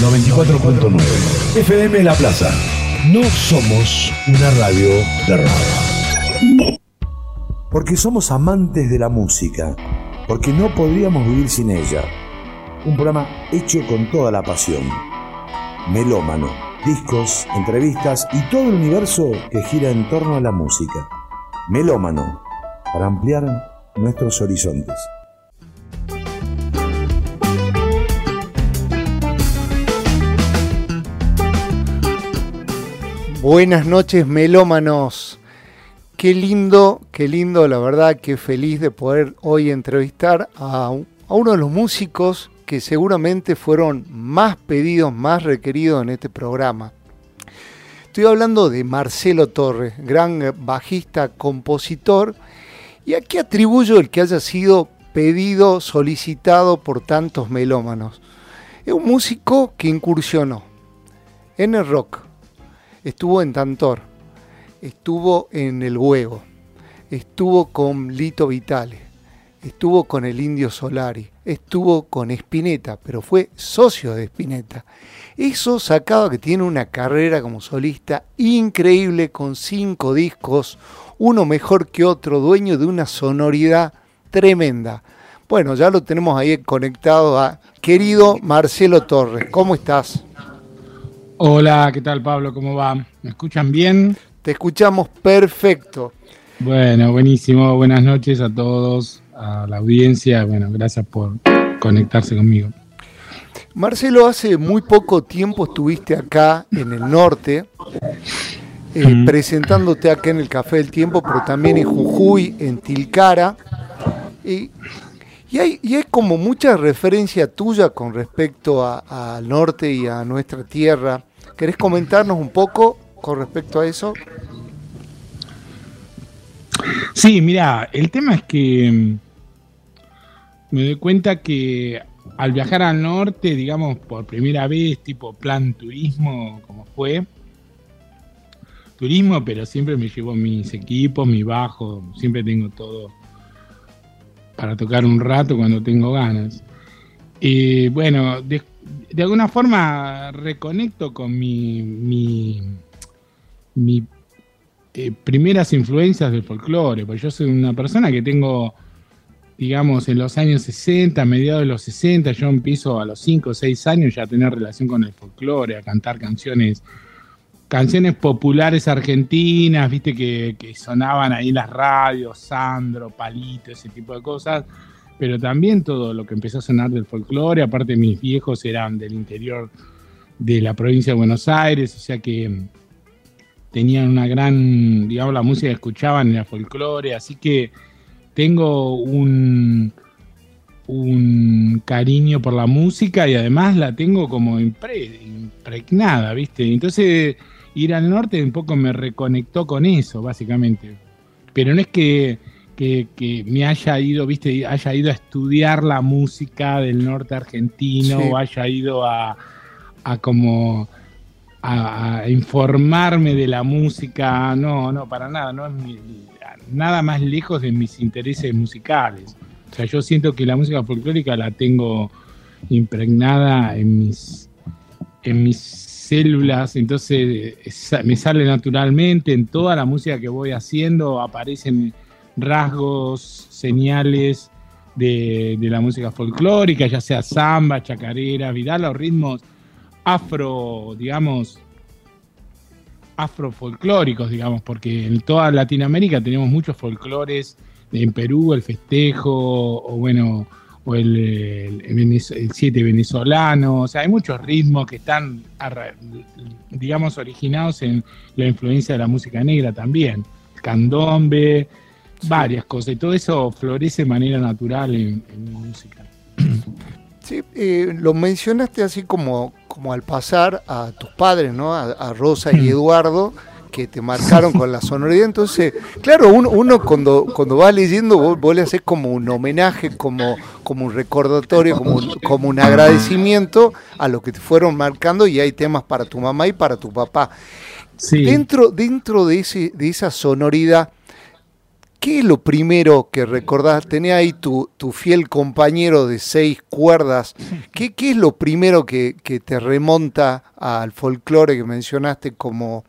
94.9. FM La Plaza. No somos una radio de rock. Porque somos amantes de la música. Porque no podríamos vivir sin ella. Un programa hecho con toda la pasión. Melómano. Discos, entrevistas y todo el universo que gira en torno a la música. Melómano. Para ampliar nuestros horizontes. Buenas noches, melómanos. Qué lindo, qué lindo, la verdad, qué feliz de poder hoy entrevistar a, a, uno de los músicos que seguramente fueron más pedidos, más requeridos en este programa. Estoy hablando de Marcelo Torres, gran bajista, compositor, y aquí atribuyo el que haya sido pedido, solicitado por tantos melómanos. Es un músico que incursionó en el rock, estuvo en Tantor, estuvo en El Huevo, estuvo con Lito Vitale, estuvo con el Indio Solari, estuvo con Spinetta, pero fue socio de Spinetta. Eso sacaba que tiene una carrera como solista increíble con cinco discos, uno mejor que otro, dueño de una sonoridad tremenda. Bueno, ya lo tenemos ahí conectado a querido Marcelo Torres. ¿Cómo estás? Hola, ¿qué tal Pablo? ¿Cómo va? ¿Me escuchan bien? Te escuchamos perfecto. Bueno, buenísimo. Buenas noches a todos, a la audiencia. Bueno, gracias por conectarse conmigo. Marcelo, hace muy poco tiempo estuviste acá en el norte, eh, mm. presentándote acá en el Café del Tiempo, pero también en Jujuy, en Tilcara. Y, y, hay, y hay, como mucha referencia tuya con respecto al norte y a nuestra tierra. ¿Querés comentarnos un poco con respecto a eso? Sí, mira, el tema es que mm, me doy cuenta que al viajar al norte, digamos, por primera vez, tipo plan turismo, como fue, turismo, pero siempre me llevo mis equipos, mi bajo, siempre tengo todo para tocar un rato cuando tengo ganas. Y bueno, de, alguna forma reconecto con mi, mi, mi eh, primeras influencias del folclore, porque yo soy una persona que tengo, digamos, en los años 60, mediados de los 60, yo empiezo a los 5 o 6 años ya a tener relación con el folclore, a cantar canciones canciones populares argentinas, viste, que, sonaban ahí en las radios, Sandro, Palito, ese tipo de cosas, pero también todo lo que empezó a sonar del folclore, aparte mis viejos eran del interior de la provincia de Buenos Aires, o sea que tenían una gran, digamos, la música que escuchaban era folclore, así que tengo un, un cariño por la música y además la tengo como impregnada, ¿viste? Entonces ir al norte un poco me reconectó con eso, básicamente. Pero no es que, me haya ido, ¿viste? Haya ido a estudiar la música del norte argentino o haya ido a, a como a, informarme de la música, no, no, para nada, no es nada más lejos de mis intereses musicales. O sea, yo siento que la música folclórica la tengo impregnada en mis, en mis células, entonces me sale naturalmente, en toda la música que voy haciendo aparecen rasgos, señales de, de la música folclórica, ya sea samba, chacarera, vidal, los ritmos afro, digamos, afrofolclóricos, digamos, porque en toda Latinoamérica tenemos muchos folclores, en Perú el festejo, o bueno, o el, el, siete venezolano, o sea, hay muchos ritmos que están, digamos, originados en la influencia de la música negra también, candombe, varias cosas, y todo eso florece de manera natural en, en música. Sí, eh, lo mencionaste así como, como al pasar a tus padres, ¿no? A, Rosa y Eduardo, que te marcaron con la sonoridad. Entonces, claro, uno, uno cuando, cuando va leyendo, vos, le haces como un homenaje, como, como un recordatorio, como un, como un agradecimiento a lo que te fueron marcando y hay temas para tu mamá y para tu papá. Dentro, dentro de, ese, de esa sonoridad, ¿qué es lo primero que recordás? Tenés ahí tu, tu fiel compañero de seis cuerdas. ¿Qué, qué es lo primero que, que te remonta al folclore que mencionaste como,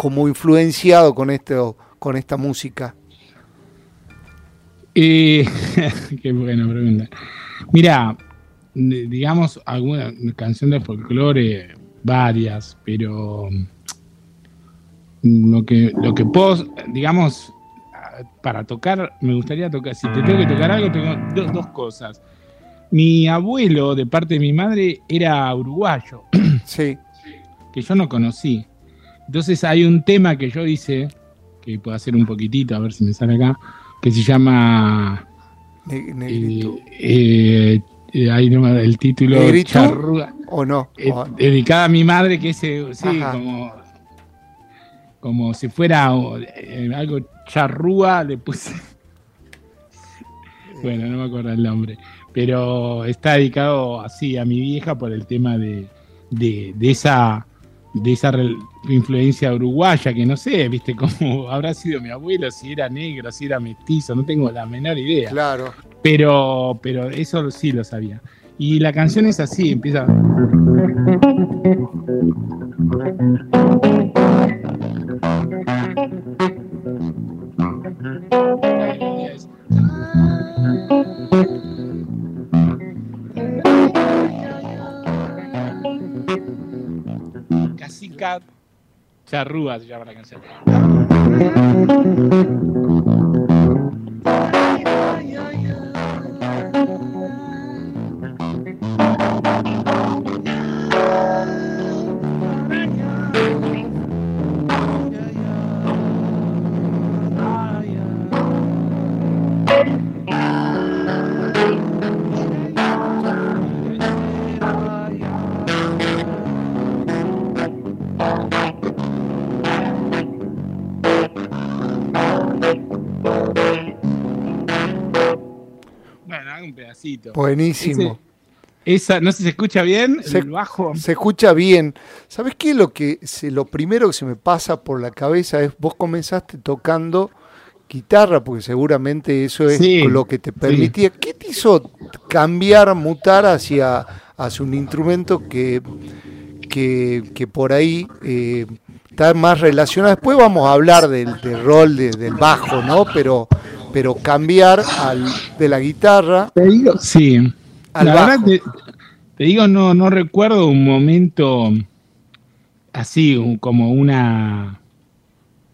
como influenciado con, esto, con esta música? Eh, qué buena pregunta. Mira, digamos, alguna canción de folclore, varias, pero lo que, lo que puedo, digamos, para tocar, me gustaría tocar, si te tengo que tocar algo, tengo dos, cosas. Mi abuelo, de parte de mi madre, era uruguayo. Sí. Que yo no conocí. Entonces hay un tema que yo hice, que puedo hacer un poquitito, a ver si me sale acá, que se llama... Negrito. Eh, eh, ahí el título Charruga. ¿O no? Eh, dedicada a mi madre, que es sí, como, como si fuera algo charrúa, le puse. bueno, no me acuerdo el nombre. Pero está dedicado así a mi vieja por el tema de, de, de esa de esa influencia uruguaya, que no sé, viste, cómo habrá sido mi abuelo, si era negro, si era mestizo, no tengo la menor idea. Claro. Pero, pero eso sí lo sabía. Y la canción es así, empieza. Casica Charrúa se llama la canción. Buenísimo. esa, no sé si se escucha bien, se, el bajo. Se escucha bien. ¿Sabes qué? Lo, que, lo primero que se me pasa por la cabeza es, vos comenzaste tocando guitarra, porque seguramente eso es lo que te permitía. ¿Qué te hizo cambiar, mutar hacia, hacia un instrumento que, que, por ahí eh, está más relacionado? Después vamos a hablar del, rol del bajo, ¿no? Pero pero cambiar al, de la guitarra. Te digo, sí. la verdad te, digo, no, no recuerdo un momento así como una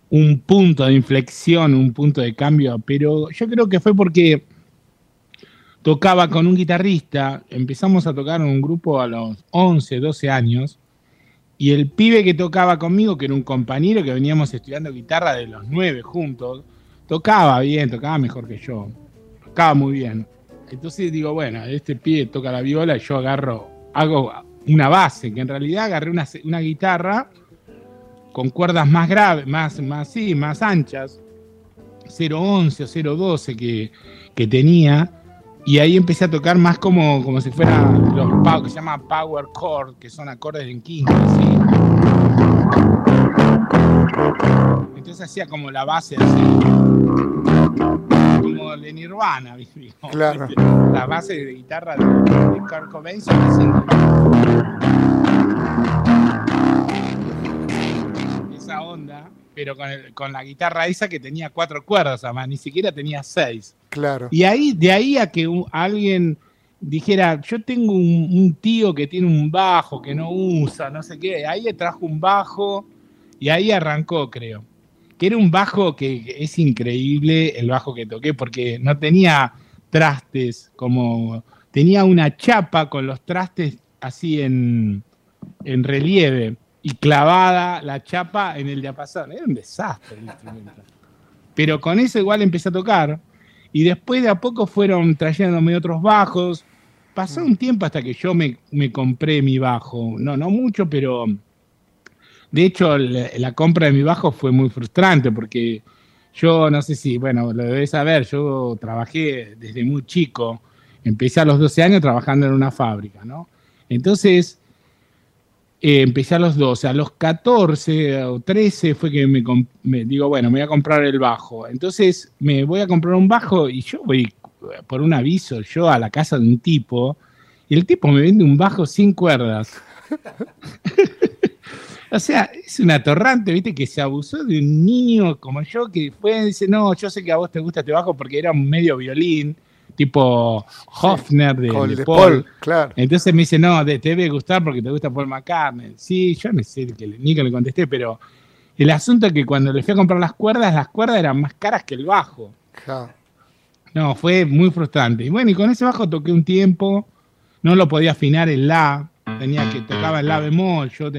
un punto de inflexión, un punto de cambio, pero yo creo que fue porque tocaba con un guitarrista, empezamos a tocar en un grupo a los 11, 12 años, y el pibe que tocaba conmigo, que era un compañero que veníamos estudiando guitarra de los 9 juntos, tocaba bien, tocaba mejor que yo. Tocaba muy bien. Entonces digo, bueno, este pie toca la viola y yo agarro, hago una base, que en realidad agarré una, una guitarra con cuerdas más graves, más, más, sí, más anchas, 011 o 012 que, que tenía, y ahí empecé a tocar más como, como si fuera los que se llama power chord, que son acordes en quinta, Entonces hacía como la base así como de Nirvana, claro. La base de guitarra de, de Kurt Cobain esa onda, pero con, con, la guitarra esa que tenía cuatro cuerdas, además, ni siquiera tenía seis. Claro. Y ahí, de ahí a que alguien dijera, yo tengo un, un, tío que tiene un bajo que no usa, no sé qué, ahí le trajo un bajo y ahí arrancó, creo que era un bajo que es increíble el bajo que toqué, porque no tenía trastes, como tenía una chapa con los trastes así en, en relieve y clavada la chapa en el diapasón. Era un desastre el instrumento. Pero con eso igual empecé a tocar y después de a poco fueron trayéndome otros bajos. Pasó un tiempo hasta que yo me, me compré mi bajo. No, no mucho, pero de hecho, la, compra de mi bajo fue muy frustrante porque yo no sé si, bueno, lo debes saber, yo trabajé desde muy chico, empecé a los 12 años trabajando en una fábrica, ¿no? Entonces, eh, empecé a los 12. A los 14 o 13 fue que me, digo, bueno, me voy a comprar el bajo. Entonces me voy a comprar un bajo y yo voy por un aviso, yo a la casa de un tipo, y el tipo me vende un bajo sin cuerdas. o sea, es un atorrante, viste, que se abusó de un niño como yo que fue y dice, no, yo sé que a vos te gusta este bajo porque era un medio violín tipo Hofner de, Paul. Claro. Entonces me dice, no, te debe gustar porque te gusta Paul McCartney. Sí, yo no sé que, ni que le contesté, pero el asunto es que cuando le fui a comprar las cuerdas, las cuerdas eran más caras que el bajo. No, fue muy frustrante. Y bueno, y con ese bajo toqué un tiempo, no lo podía afinar en la, tenía que tocaba en la bemol, yo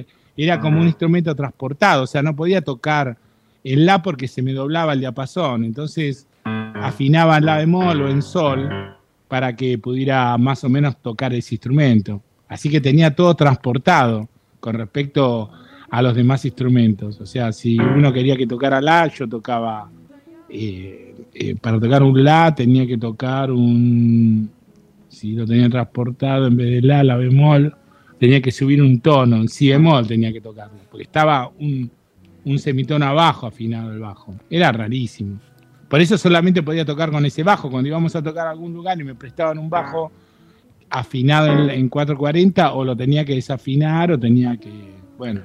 era como un instrumento transportado, o sea, no podía tocar en la porque se me doblaba el diapasón. Entonces afinaba en la bemol o en sol para que pudiera más o menos tocar ese instrumento. Así que tenía todo transportado con respecto a los demás instrumentos. O sea, si uno quería que tocara la, yo tocaba, eh, eh, para tocar un la tenía que tocar un, si lo tenía transportado en vez de la, la bemol, tenía que subir un tono, un si bemol tenía que tocarlo, porque estaba un, un semitono abajo afinado el bajo. Era rarísimo. Por eso solamente podía tocar con ese bajo. Cuando íbamos a tocar a algún lugar y me prestaban un bajo afinado en, 440, o lo tenía que desafinar o tenía que. Bueno.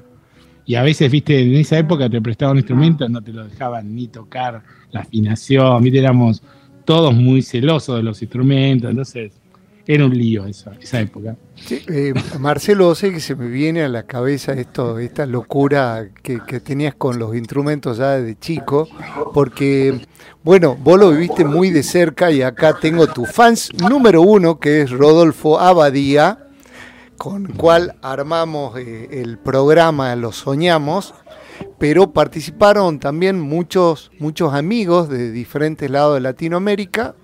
Y a veces, viste, en esa época te prestaban instrumentos, no te lo dejaban ni tocar la afinación. Viste, éramos todos muy celosos de los instrumentos. Entonces, era un lío esa, esa época. Eh, Marcelo, sé que se me viene a la cabeza esto, esta locura que, tenías con los instrumentos ya de chico, porque, bueno, vos lo viviste muy de cerca y acá tengo tu fans número uno, que es Rodolfo Abadía, con el cual armamos eh, el programa Lo Soñamos, pero participaron también muchos, muchos amigos de diferentes lados de Latinoamérica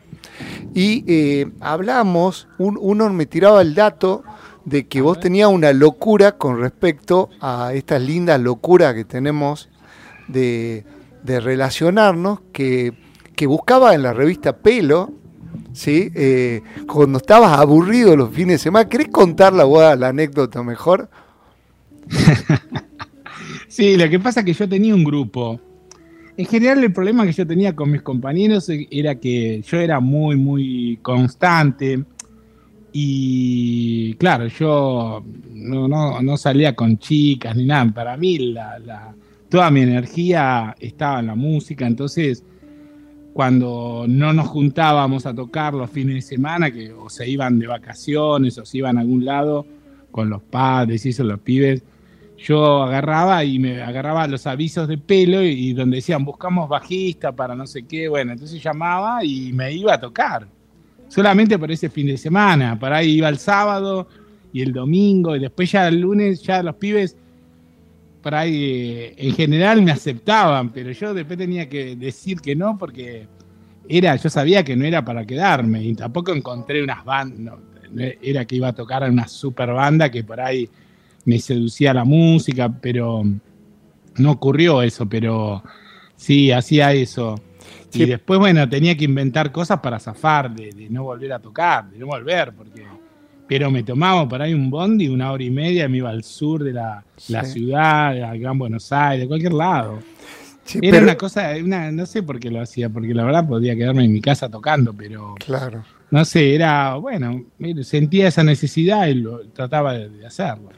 y eh, hablamos, uno me tiraba el dato de que vos tenías una locura con respecto a estas lindas locuras que tenemos de, relacionarnos, que, buscaba en la revista Pelo, ¿sí? Eh, cuando estabas aburrido los fines de semana. ¿Querés contar la, la anécdota mejor? sí, lo que pasa es que yo tenía un grupo en general el problema que yo tenía con mis compañeros era que yo era muy, muy constante y claro, yo no, salía con chicas ni nada. Para mí toda mi energía estaba en la música, entonces cuando no nos juntábamos a tocar los fines de semana, que o se iban de vacaciones o se iban a algún lado con los padres y eso, los pibes, yo agarraba y me agarraba los avisos de pelo y, donde decían buscamos bajista para no sé qué, bueno, entonces llamaba y me iba a tocar. Solamente por ese fin de semana, para ahí iba el sábado y el domingo y después ya el lunes ya los pibes para ahí eh, en general me aceptaban, pero yo después tenía que decir que no porque era yo sabía que no era para quedarme y tampoco encontré unas bandas, era que iba a tocar a una super banda que por ahí me seducía la música, pero no ocurrió eso, pero sí, hacía eso. Y después, bueno, tenía que inventar cosas para zafar, de, no volver a tocar, de no volver, porque... Pero me tomaba por ahí un bondi, una hora y media, me iba al sur de la, ciudad, al Gran Buenos Aires, de cualquier lado. Era una cosa, una, no sé por qué lo hacía, porque la verdad podía quedarme en mi casa tocando, pero... Claro. No sé, era, bueno, sentía esa necesidad y lo, trataba de hacerlo.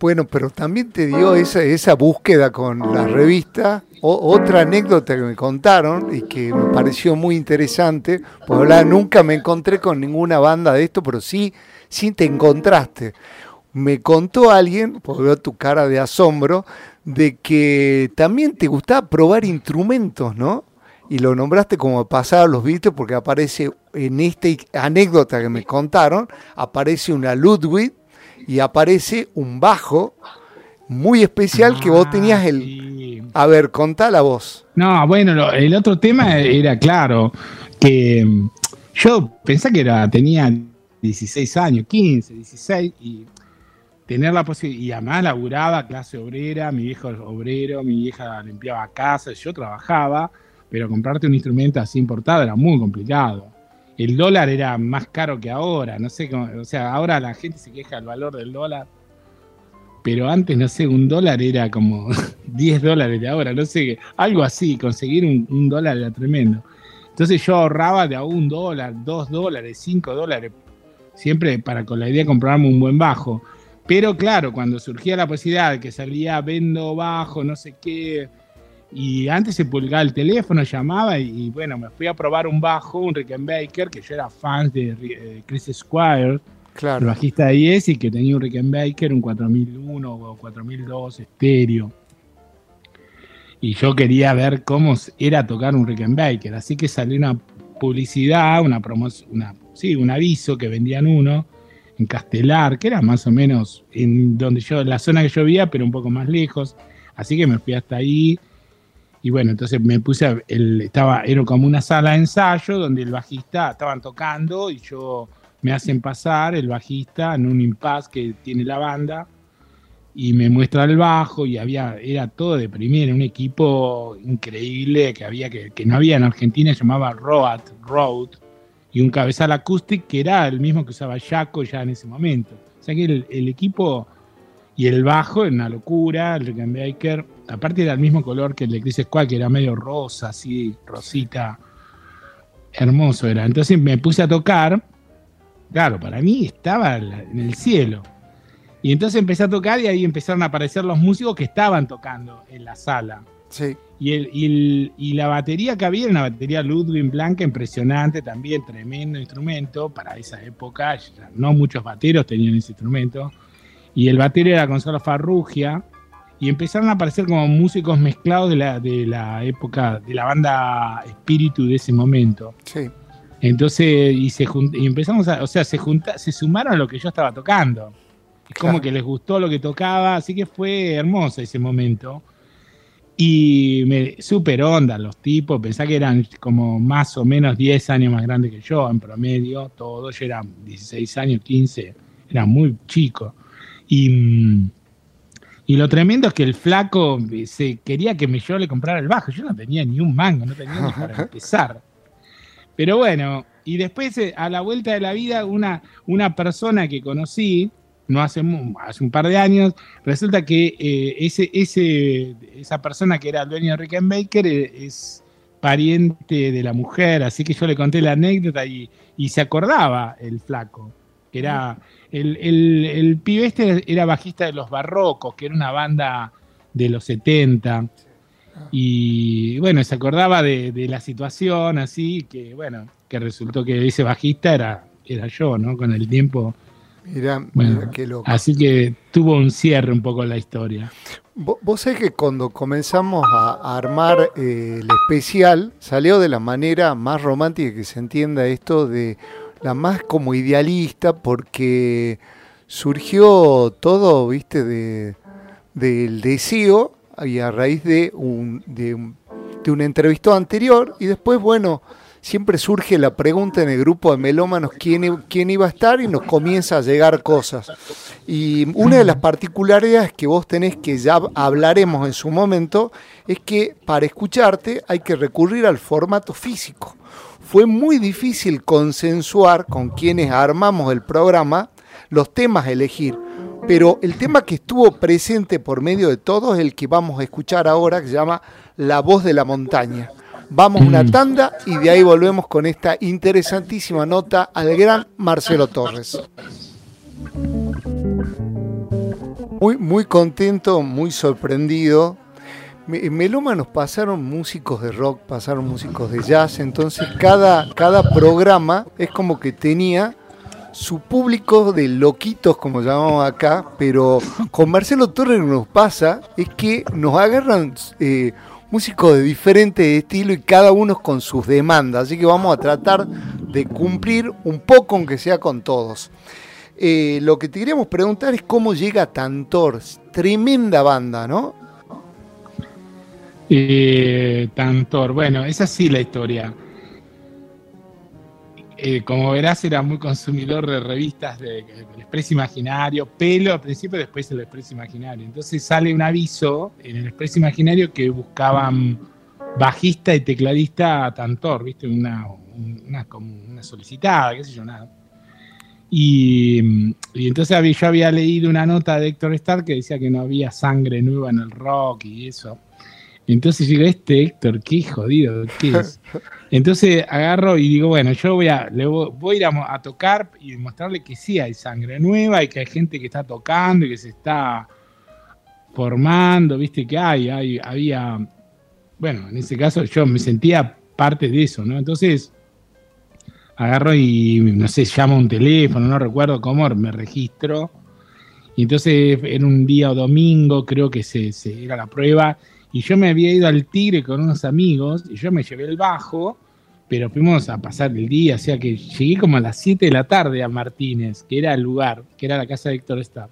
Bueno, pero también te dio esa, búsqueda con la revista. otra anécdota que me contaron y que me pareció muy interesante, porque nunca me encontré con ninguna banda de esto, pero sí, sí te encontraste. Me contó alguien, porque veo tu cara de asombro, de que también te gustaba probar instrumentos, ¿no? Y lo nombraste como pasar los Beatles porque aparece en esta anécdota que me contaron, aparece una Ludwig y aparece un bajo muy especial que vos tenías el... Ah, A ver, contá la voz. No, bueno, el otro tema era claro, que mm, yo pensé que era, tenía 16 años, 15, 16, y tener la posibilidad, y además laburaba clase obrera, mi viejo obrero, mi vieja limpiaba casa, yo trabajaba, pero comprarte un instrumento así importado era muy complicado el dólar era más caro que ahora, no sé, cómo, o sea, ahora la gente se queja del valor del dólar, pero antes, no sé, un dólar era como 10 dólares de ahora, no sé, algo así, conseguir un, dólar era tremendo. Entonces yo ahorraba de a un dólar, dos dólares, cinco dólares, siempre para con la idea de comprarme un buen bajo. Pero claro, cuando surgía la posibilidad de que salía vendo bajo, no sé qué, y antes se pulgaba el teléfono, llamaba y, bueno, me fui a probar un bajo, un Rickenbacker, que yo era fan de eh, Chris Squire, claro. el bajista de Yes, y que tenía un Rickenbacker, un 4001 o 4002 estéreo. Y yo quería ver cómo era tocar un Rickenbacker, así que salió una publicidad, una promoción, una, sí, un aviso que vendían uno en Castelar, que era más o menos en donde yo, la zona que yo vivía, pero un poco más lejos. Así que me fui hasta ahí y bueno, entonces me puse, estaba, era como una sala de ensayo donde el bajista estaban tocando y yo me hacen pasar el bajista en un impasse que tiene la banda y me muestra el bajo y había, era todo de primera, un equipo increíble que había que, que no había en Argentina, se llamaba Road, Road, y un cabezal acústico que era el mismo que usaba Jaco ya en ese momento. O sea que el equipo y el bajo era una locura, el Rickenbacker aparte era el mismo color que el de Chris Squad, que era medio rosa, así, rosita. Hermoso era. Entonces me puse a tocar. Claro, para mí estaba en el cielo. Y entonces empecé a tocar y ahí empezaron a aparecer los músicos que estaban tocando en la sala. Sí. Y, el, y, la batería que había era una batería Ludwig Blanca impresionante, también tremendo instrumento para esa época. No muchos bateros tenían ese instrumento. Y el batero era Gonzalo Farrugia, y empezaron a aparecer como músicos mezclados de la, de la época, de la banda espíritu de ese momento. Sí. Entonces, y, se y empezamos a, o sea, se, junta, se sumaron a lo que yo estaba tocando. Es como que les gustó lo que tocaba, así que fue hermoso ese momento. Y me super onda los tipos, pensá que eran como más o menos 10 años más grandes que yo en promedio, todos, yo era 16 años, 15, era muy chico. Y y lo tremendo es que el flaco eh, se quería que yo le comprara el bajo. Yo no tenía ni un mango, no tenía ni para empezar. Pero bueno, y después eh, a la vuelta de la vida, una, una persona que conocí, no hace, hace un par de años, resulta que eh, ese, ese, esa persona que era el dueño de Rickenbacker es pariente de la mujer, así que yo le conté la anécdota y, y se acordaba el flaco, que era el, el, pibe este era bajista de Los Barrocos, que era una banda de los 70. Y bueno, se acordaba de, la situación así, que bueno, que resultó que ese bajista era, era yo, ¿no? Con el tiempo. Mira, qué loco. Así que tuvo un cierre un poco la historia. Vos, sabés que cuando comenzamos a, armar eh, el especial, salió de la manera más romántica que se entienda esto de la más como idealista porque surgió todo, viste, de, del deseo y a raíz de un, de un, de anterior y después, bueno, siempre surge la pregunta en el grupo de melómanos quién, iba a estar y nos comienza a llegar cosas. Y una de las particularidades que vos tenés, que ya hablaremos en su momento, es que para escucharte hay que recurrir al formato físico fue muy difícil consensuar con quienes armamos el programa los temas a elegir. Pero el tema que estuvo presente por medio de todos es el que vamos a escuchar ahora, que se llama La voz de la montaña. Vamos una mm. tanda y de ahí volvemos con esta interesantísima nota al gran Marcelo Torres. Muy, muy contento, muy sorprendido en Meloma nos pasaron músicos de rock, pasaron músicos de jazz, entonces cada, cada programa es como que tenía su público de loquitos, como llamamos acá, pero con Marcelo Torres nos pasa es que nos agarran eh, músicos de diferentes estilos y cada uno con sus demandas, así que vamos a tratar de cumplir un poco, aunque sea con todos. Eh, lo que te queríamos preguntar es cómo llega Tantor, tremenda banda, ¿no? Eh, Tantor, bueno, es así la historia. Eh, como verás, era muy consumidor de revistas de, del Expreso Imaginario, pelo al principio, después el Expreso Imaginario. Entonces sale un aviso en el Expreso Imaginario que buscaban bajista y tecladista Tantor, ¿viste? Una, una, solicitada, qué sé yo, nada. Y, entonces yo había leído una nota de Héctor Starr que decía que no había sangre nueva en el rock y eso. Entonces digo, este Héctor, qué jodido, ¿qué es? Entonces agarro y digo, bueno, yo voy a, le voy, a ir a, tocar y mostrarle que sí hay sangre nueva y que hay gente que está tocando y que se está formando, viste que hay, hay había, bueno, en ese caso yo me sentía parte de eso, ¿no? Entonces agarro y, no sé, llamo un teléfono, no recuerdo cómo, me registro. Y entonces era un día o domingo, creo que se, era la prueba, y yo me había ido al Tigre con unos amigos, y yo me llevé el bajo, pero fuimos a pasar el día, o sea que llegué como a las 7 de la tarde a Martínez, que era el lugar, que era la casa de Héctor Starr.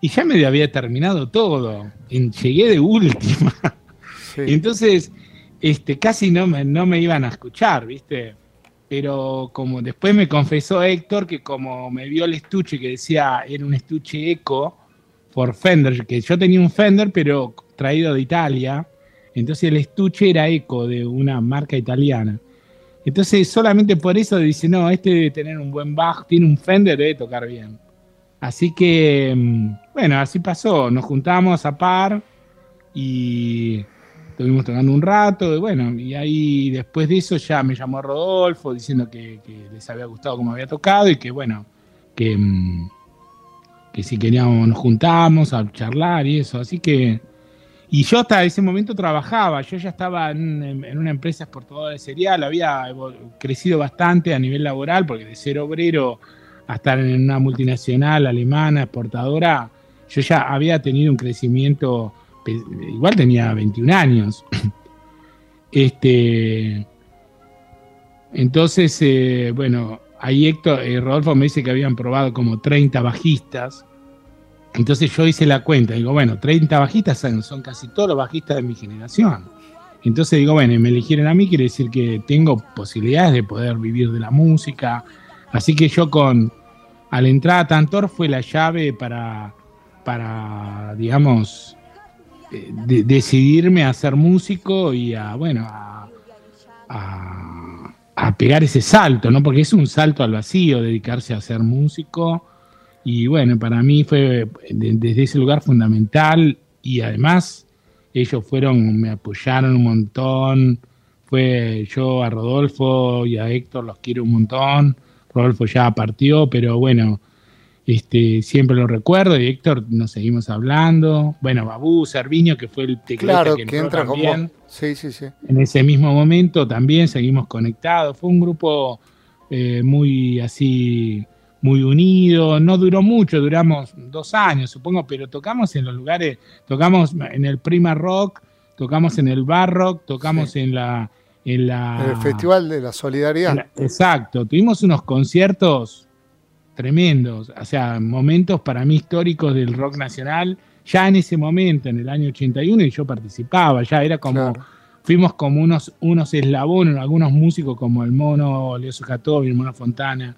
Y ya me había terminado todo, llegué de última. entonces, este, casi no me, no me iban a escuchar, ¿viste? pero como después me confesó Héctor que como me vio el estuche que decía era un estuche eco por Fender, que yo tenía un Fender pero traído de Italia, entonces el estuche era eco de una marca italiana. Entonces solamente por eso dice, no, este debe tener un buen bajo, tiene un Fender, debe tocar bien. Así que, mm, bueno, así pasó, nos juntamos a par y estuvimos tocando un rato, y bueno, y ahí después de eso ya me llamó Rodolfo diciendo que, les había gustado cómo había tocado y que bueno, que, mm, que si queríamos nos juntamos a charlar y eso, así que... Y yo hasta ese momento trabajaba, yo ya estaba en, una empresa exportadora de cereal, había crecido bastante a nivel laboral, porque de ser obrero a estar en una multinacional alemana exportadora, yo ya había tenido un crecimiento igual tenía 21 años. Este, entonces, eh, bueno, ahí Héctor, eh, Rodolfo me dice que habían probado como 30 bajistas. Entonces yo hice la cuenta, digo, bueno, 30 bajistas son, casi todos los bajistas de mi generación. Entonces digo, bueno, me eligieron a mí, quiere decir que tengo posibilidades de poder vivir de la música. Así que yo con, al entrar a Tantor fue la llave para, para digamos, decidirme a ser músico y a, bueno, a, pegar ese salto, ¿no? Porque es un salto al vacío dedicarse a ser músico. Y bueno, para mí fue desde ese lugar fundamental y además ellos fueron, me apoyaron un montón. Fue yo a Rodolfo y a Héctor los quiero un montón. Rodolfo ya partió, pero bueno, este, siempre lo recuerdo, y Héctor nos seguimos hablando. Bueno, Babú, Serviño, que fue el teclado que, entra también. Sí, sí, sí. En ese mismo momento también seguimos conectados. Fue un grupo eh, muy así, muy unido. No duró mucho, duramos dos años, supongo, pero tocamos en los lugares, tocamos en el Prima Rock, tocamos en el Bar Rock, tocamos en la en la el Festival de la Solidaridad. exacto, tuvimos unos conciertos tremendos, o sea, momentos para mí históricos del rock nacional, ya en ese momento, en el año 81, y yo participaba, ya era como, fuimos como unos, unos eslabones, algunos músicos como el Mono, Leo Sujatovi, el Mono Fontana,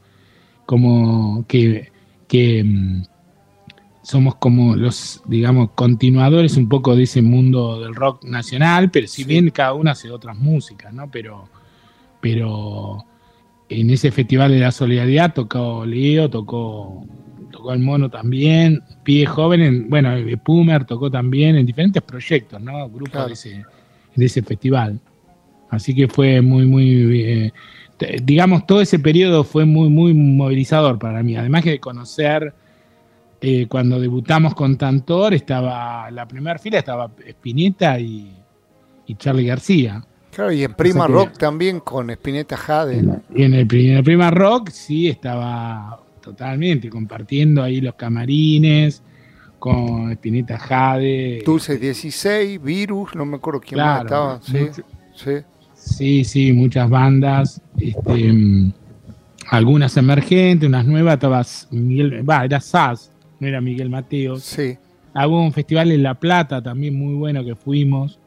como que, que mm, somos como los, digamos, continuadores un poco de ese mundo del rock nacional, pero si bien cada uno hace otras músicas, ¿no? Pero, pero en ese festival de la solidaridad tocó Leo, tocó, tocó el Mono también, Pie Joven, bueno, Pumer tocó también en diferentes proyectos, ¿no? Grupos de, ese, de ese festival. Así que fue muy, muy, eh, digamos, todo ese periodo fue muy, muy movilizador para mí. Además que de conocer, eh, cuando debutamos con Tantor, estaba, la primera fila estaba Spinetta y, y Charlie García. Claro, y en Prima Rock también con Spinetta Jade. Y en el, Prima Rock sí estaba totalmente compartiendo ahí los camarines con Spinetta Jade. Dulce 16, Virus, no me acuerdo quién más estaba. Sí, sí. muchas bandas. Este, algunas emergentes, unas nuevas. Estaba Miguel, va, era SAS, no era Miguel Mateo. Sí. Hubo un festival en La Plata también muy bueno que fuimos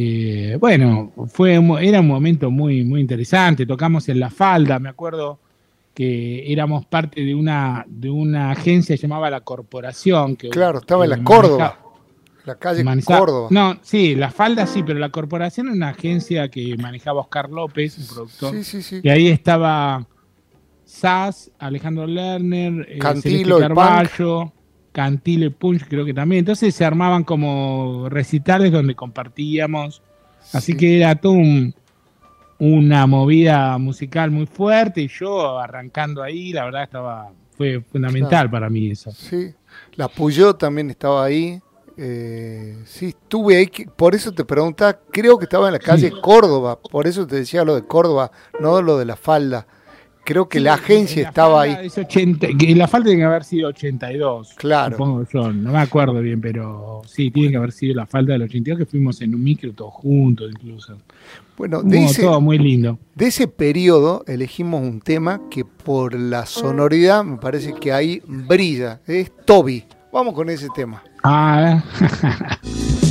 eh, bueno, fue, era un momento muy, muy interesante. Tocamos en La Falda, me acuerdo que éramos parte de una, de una agencia llamada La Corporación. Que, claro, estaba en la Córdoba. La calle Córdoba. No, sí, La Falda sí, pero la Corporación era una agencia que manejaba Oscar López, un productor. Sí, sí, sí. Y ahí estaba Sass, Alejandro Lerner, eh, Cantilo, Carballo, Cantilo y Punch creo que también. Entonces se armaban como recitales donde compartíamos. Así que era todo una movida musical muy fuerte y yo arrancando ahí, la verdad estaba fue fundamental para mí eso. Sí, la Puyó también estaba ahí. Eh, sí, estuve ahí, por eso te preguntaba, creo que estaba en la calle Córdoba, por eso te decía lo de Córdoba, no lo de la falda. Creo que la agencia estaba ahí. la falda tiene que haber sido 82. Claro. Supongo yo, no me acuerdo bien, pero sí, tiene que haber sido la falda del 82 que fuimos en un micro todos juntos incluso. Bueno, de ese, todo muy lindo. De ese periodo elegimos un tema que por la sonoridad me parece que ahí brilla. Es Toby. Vamos con ese tema. Ah,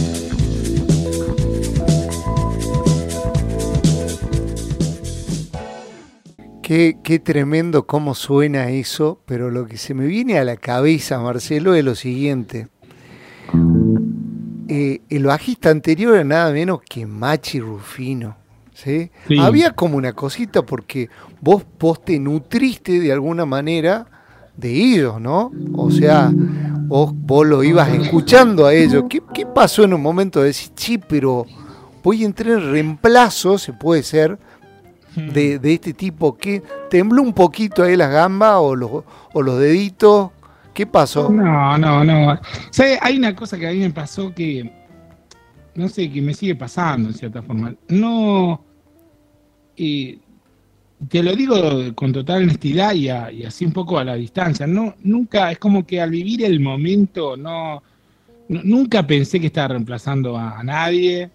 Qué, qué, tremendo cómo suena eso, pero lo que se me viene a la cabeza, Marcelo, es lo siguiente. Eh, el bajista anterior era nada menos que Machi Rufino. ¿sí? Había como una cosita porque vos, vos te nutriste de alguna manera de ellos, ¿no? O sea, vos, vos lo ibas escuchando a ellos. ¿Qué, ¿Qué, pasó en un momento de decir, sí, pero voy a entrar en reemplazo, se puede ser, de, este tipo? que tembló un poquito ahí las gambas o los, o los deditos? ¿Qué pasó? No, no, no. hay una cosa que a mí me pasó que, no sé, que me sigue pasando en cierta forma. No, te lo digo con total honestidad y, así un poco a la distancia. No, nunca, es como que al vivir el momento, no, nunca pensé que estaba reemplazando a nadie.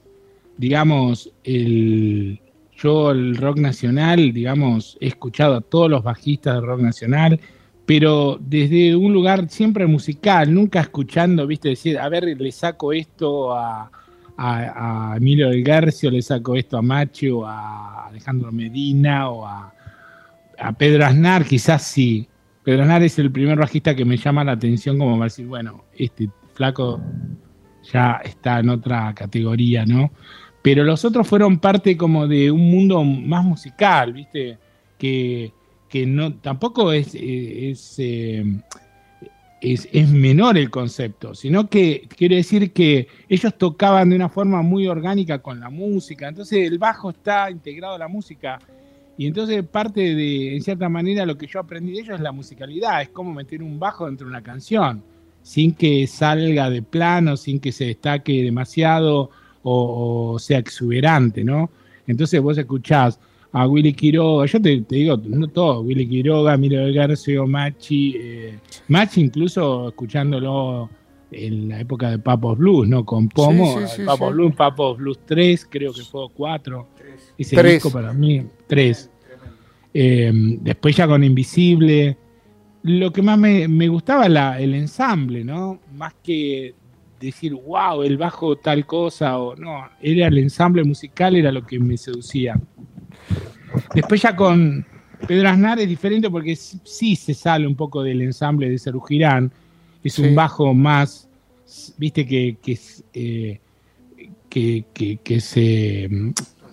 Digamos, el, yo el rock nacional, digamos, he escuchado a todos los bajistas de rock nacional, pero desde un lugar siempre musical, nunca escuchando, viste, decir, a ver, le saco esto a, Emilio del Garcio, le saco esto a Macho, a Alejandro Medina o a, a Pedro Aznar, quizás sí. Pedro Aznar es el primer bajista que me llama la atención como para decir, bueno, este flaco ya está en otra categoría, ¿no? Pero los otros fueron parte como de un mundo más musical, ¿viste? Que, no tampoco es, eh, eh, es, es, menor el concepto, sino que quiere decir que ellos tocaban de una forma muy orgánica con la música, entonces el bajo está integrado a la música. Y entonces parte de, en cierta manera, lo que yo aprendí de ellos es la musicalidad, es cómo meter un bajo dentro de una canción, sin que salga de plano, sin que se destaque demasiado, o, sea exuberante, ¿no? Entonces vos escuchás a Willy Quiroga, yo te, digo, no todo, Willy Quiroga, Miro García, Machi, eh, Machi incluso escuchándolo en la época de Papos Blues, ¿no? Con Pomo, Papos Blues, Papos Blues 3, creo que fue 4, ese disco para mí, 3. Eh, después ya con Invisible, lo que más me, me gustaba la, el ensamble, ¿no? Más que decir, wow, el bajo tal cosa, o no, era el ensamble musical, era lo que me seducía. Después ya con Pedro Aznar es diferente porque sí se sale un poco del ensamble de Cerú Girán, es un bajo más, viste, que, que, eh, que, que, se,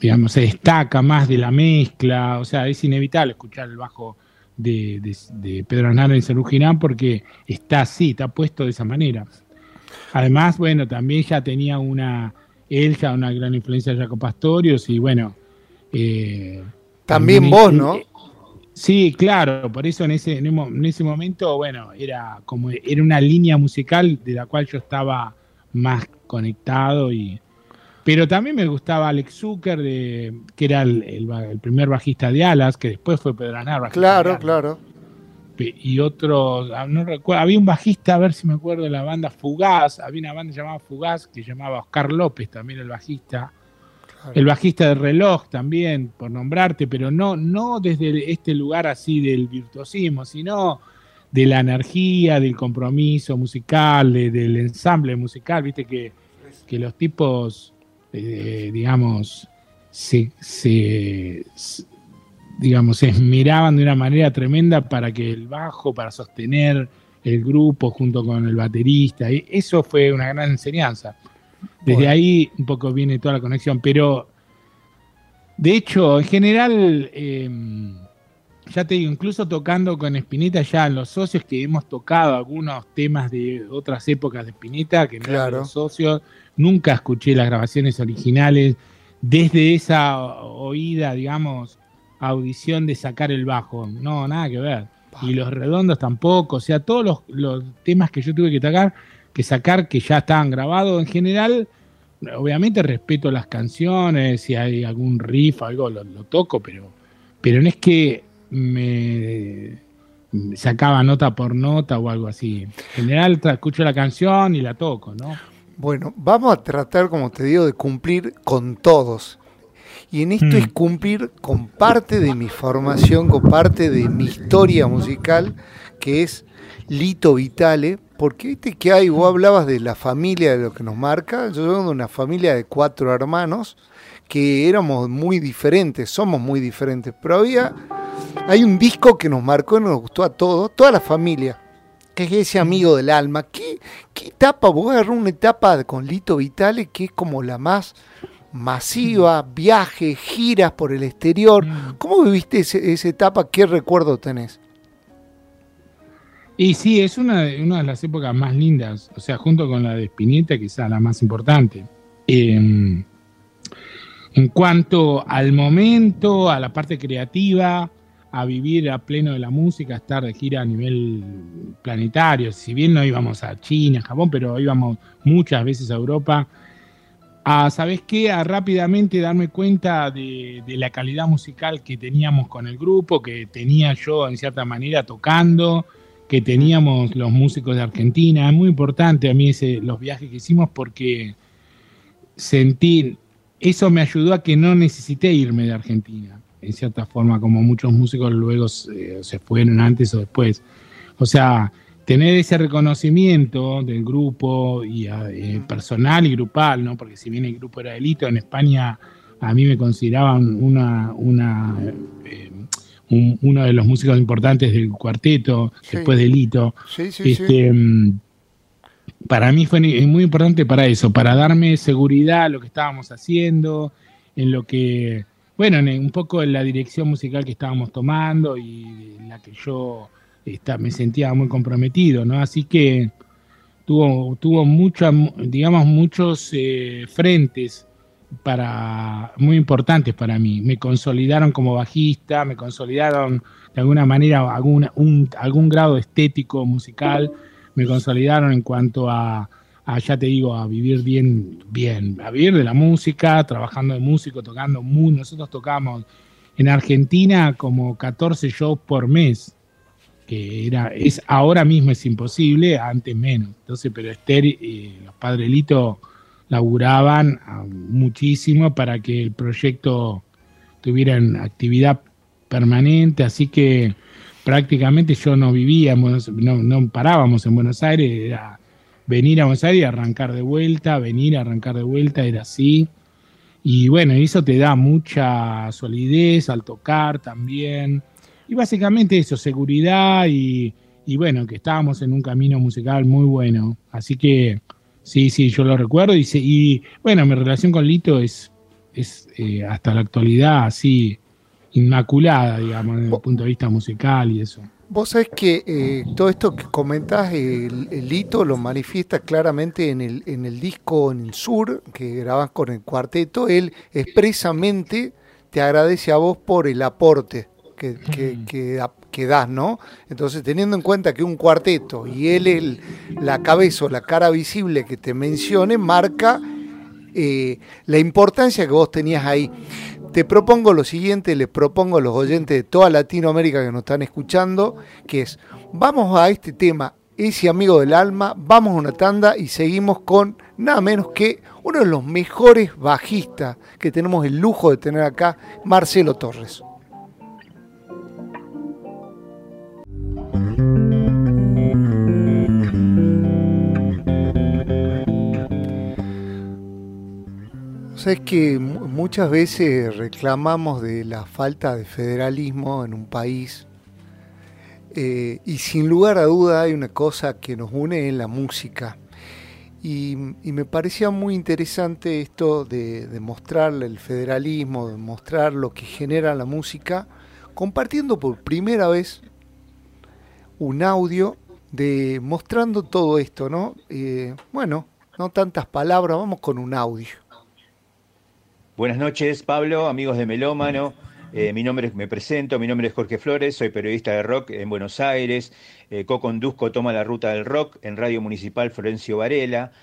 digamos, se destaca más de la mezcla, o sea, es inevitable escuchar el bajo de, de, Pedro Aznar en Cerú Girán porque está así, está puesto de esa manera. Además, bueno, también ya tenía una, él ya una gran influencia de Jaco Pastorius y bueno. Eh, también, vos, ¿no? sí, claro, por eso en ese, en ese momento, bueno, era como, era una línea musical de la cual yo estaba más conectado y... Pero también me gustaba Alex Zucker, de, que era el, primer bajista de Alas, que después fue Pedro Anar. Claro, claro y otros, ah, no recuerdo, había un bajista, a ver si me acuerdo de la banda Fugaz, había una banda llamada Fugaz que llamaba Oscar López también el bajista, el bajista de reloj también, por nombrarte, pero no, no desde este lugar así del virtuosismo, sino de la energía, del compromiso musical, del ensamble musical, viste que, que los tipos, eh, digamos, se, se, digamos, se esmeraban de una manera tremenda para que el bajo, para sostener el grupo junto con el baterista, y eso fue una gran enseñanza. Desde ahí un poco viene toda la conexión, pero de hecho, en general, em, ya te digo, incluso tocando con Spinetta ya los socios que hemos tocado algunos temas de otras épocas de Spinetta, que no eran los socios, nunca escuché las grabaciones originales. Desde esa oída, digamos, audición de sacar el bajo. No, nada que ver. Y los redondos tampoco. O sea, todos los, los temas que yo tuve que tocar, que sacar, que ya estaban grabados en general, obviamente respeto las canciones, si hay algún riff, algo lo, lo toco, pero, pero no es que me sacaba nota por nota o algo así. En general escucho la canción y la toco, ¿no? Bueno, vamos a tratar, como te digo, de cumplir con todos. Y en esto es mm. cumplir con parte de mi formación, con parte de mi historia musical, que es Lito Vitale, porque viste que hay, vos hablabas de la familia, de lo que nos marca, yo vengo de una familia de cuatro hermanos, que éramos muy diferentes, somos muy diferentes, pero había hay un disco que nos marcó y nos gustó a todos, toda la familia, que es ese amigo del alma. ¿Qué, qué etapa? Vos agarrás una etapa con Lito Vitale que es como la más masiva, viajes, giras por el exterior. Mm. ¿Cómo viviste esa etapa? ¿Qué recuerdo tenés? Y sí, es una de, una de las épocas más lindas, o sea, junto con la de Spinetta, quizá la más importante. Em, en cuanto al momento, a la parte creativa, a vivir a pleno de la música, a estar de gira a nivel planetario. Si bien no íbamos a China, Japón, pero íbamos muchas veces a Europa. A, ¿sabes qué? A rápidamente darme cuenta de, la calidad musical que teníamos con el grupo, que tenía yo en cierta manera tocando, que teníamos los músicos de Argentina. Es muy importante a mí ese, los viajes que hicimos porque sentí, eso me ayudó a que no necesité irme de Argentina en cierta forma, como muchos músicos luego se, fueron antes o después. O sea, tener ese reconocimiento del grupo y eh, personal y grupal, ¿no? Porque si bien el grupo era delito, en España a mí me consideraban una, una eh, uno de los músicos importantes del cuarteto, después de Lito. este, mm, Para mí fue muy importante para eso, para darme seguridad a lo que estábamos haciendo, en lo que bueno, un poco en la dirección musical que estábamos tomando y en la que yo me sentía muy comprometido, ¿no? Así que tuvo, tuvo muchas, digamos, muchos eh, frentes para muy importantes para mí. Me consolidaron como bajista, me consolidaron de alguna manera algún, algún grado estético musical, me consolidaron en cuanto a ya te digo, a vivir bien, bien, a vivir de la música, trabajando de músico, tocando muy, nosotros tocamos en Argentina como 14 shows por mes, que era, es, ahora mismo es imposible, antes menos. Entonces, pero Esther y los padrelitos laburaban ah, muchísimo para que el proyecto tuviera actividad permanente, así que prácticamente yo no vivía, no, no parábamos en Buenos Aires, era venir a Buenos Aires y arrancar de vuelta, venir a arrancar de vuelta, era así. Y bueno, eso te da mucha solidez al tocar también. Y básicamente eso, seguridad y, bueno, que estábamos en un camino musical muy bueno. Así que sí, sí, yo lo recuerdo. Y, y bueno, mi relación con Lito es, es eh, hasta la actualidad así inmaculada, digamos, desde el punto de vista musical y eso. Vos sabés que eh, todo esto que comentás, el, hito lo manifiesta claramente en el, en el disco En el Sur, que grabás con el cuarteto. Él expresamente te agradece a vos por el aporte que, que, que, das, ¿no? Entonces, teniendo en cuenta que un cuarteto y él es la cabeza o la cara visible que te mencione, marca eh, la importancia que vos tenías ahí. Te propongo lo siguiente, les propongo a los oyentes de toda Latinoamérica que nos están escuchando, que es, vamos a este tema, ese amigo del alma, vamos a una tanda y seguimos con nada menos que uno de los mejores bajistas que tenemos el lujo de tener acá, Marcelo Torres. Sabes que muchas veces reclamamos de la falta de federalismo en un país eh, y sin lugar a duda hay una cosa que nos une en la música. Y, me parecía muy interesante esto de, de mostrar el federalismo, de mostrar lo que genera la música compartiendo por primera vez un audio de mostrando todo esto, ¿no? Eh, bueno, no tantas palabras, vamos con un audio. Buenas noches, Pablo, amigos de Melómano. Eh, mi nombre, me presento, mi nombre es Jorge Flores, soy periodista de rock en Buenos Aires, eh, co-conduzco Toma la Ruta del Rock en Radio Municipal Florencio Varela.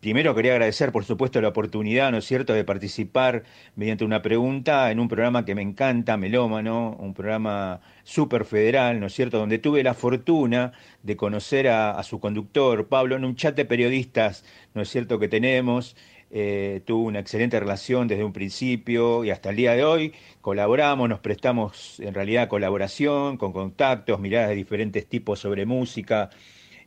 Primero quería agradecer, por supuesto, la oportunidad, ¿no es cierto?, de participar mediante una pregunta en un programa que me encanta, Melómano, un programa súper federal, ¿no es cierto?, donde tuve la fortuna de conocer a, su conductor, Pablo, en un chat de periodistas, ¿no es cierto?, que tenemos, eh, tuvo una excelente relación desde un principio y hasta el día de hoy. Colaboramos, nos prestamos en realidad colaboración, con contactos, miradas de diferentes tipos sobre música,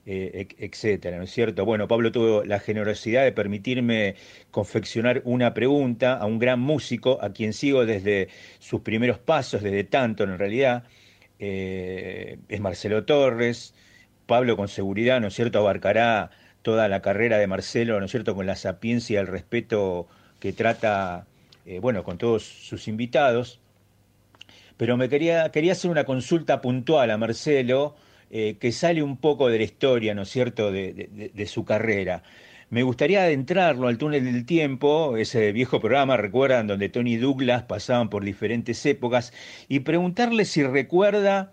eh, etcétera, ¿no es cierto? Bueno, Pablo tuvo la generosidad de permitirme confeccionar una pregunta a un gran músico, a quien sigo desde sus primeros pasos, desde tanto en realidad, eh, es Marcelo Torres. Pablo con seguridad, ¿no es cierto?, abarcará toda la carrera de Marcelo, ¿no es cierto?, con la sapiencia el respeto que trata, eh, bueno, con todos sus invitados. Pero me quería, quería hacer una consulta puntual a Marcelo, eh, que sale un poco de la historia, ¿no es cierto?, de, su carrera. Me gustaría adentrarlo al túnel del tiempo, ese viejo programa, recuerdan, donde Tony Douglas pasaban por diferentes épocas, y preguntarle si recuerda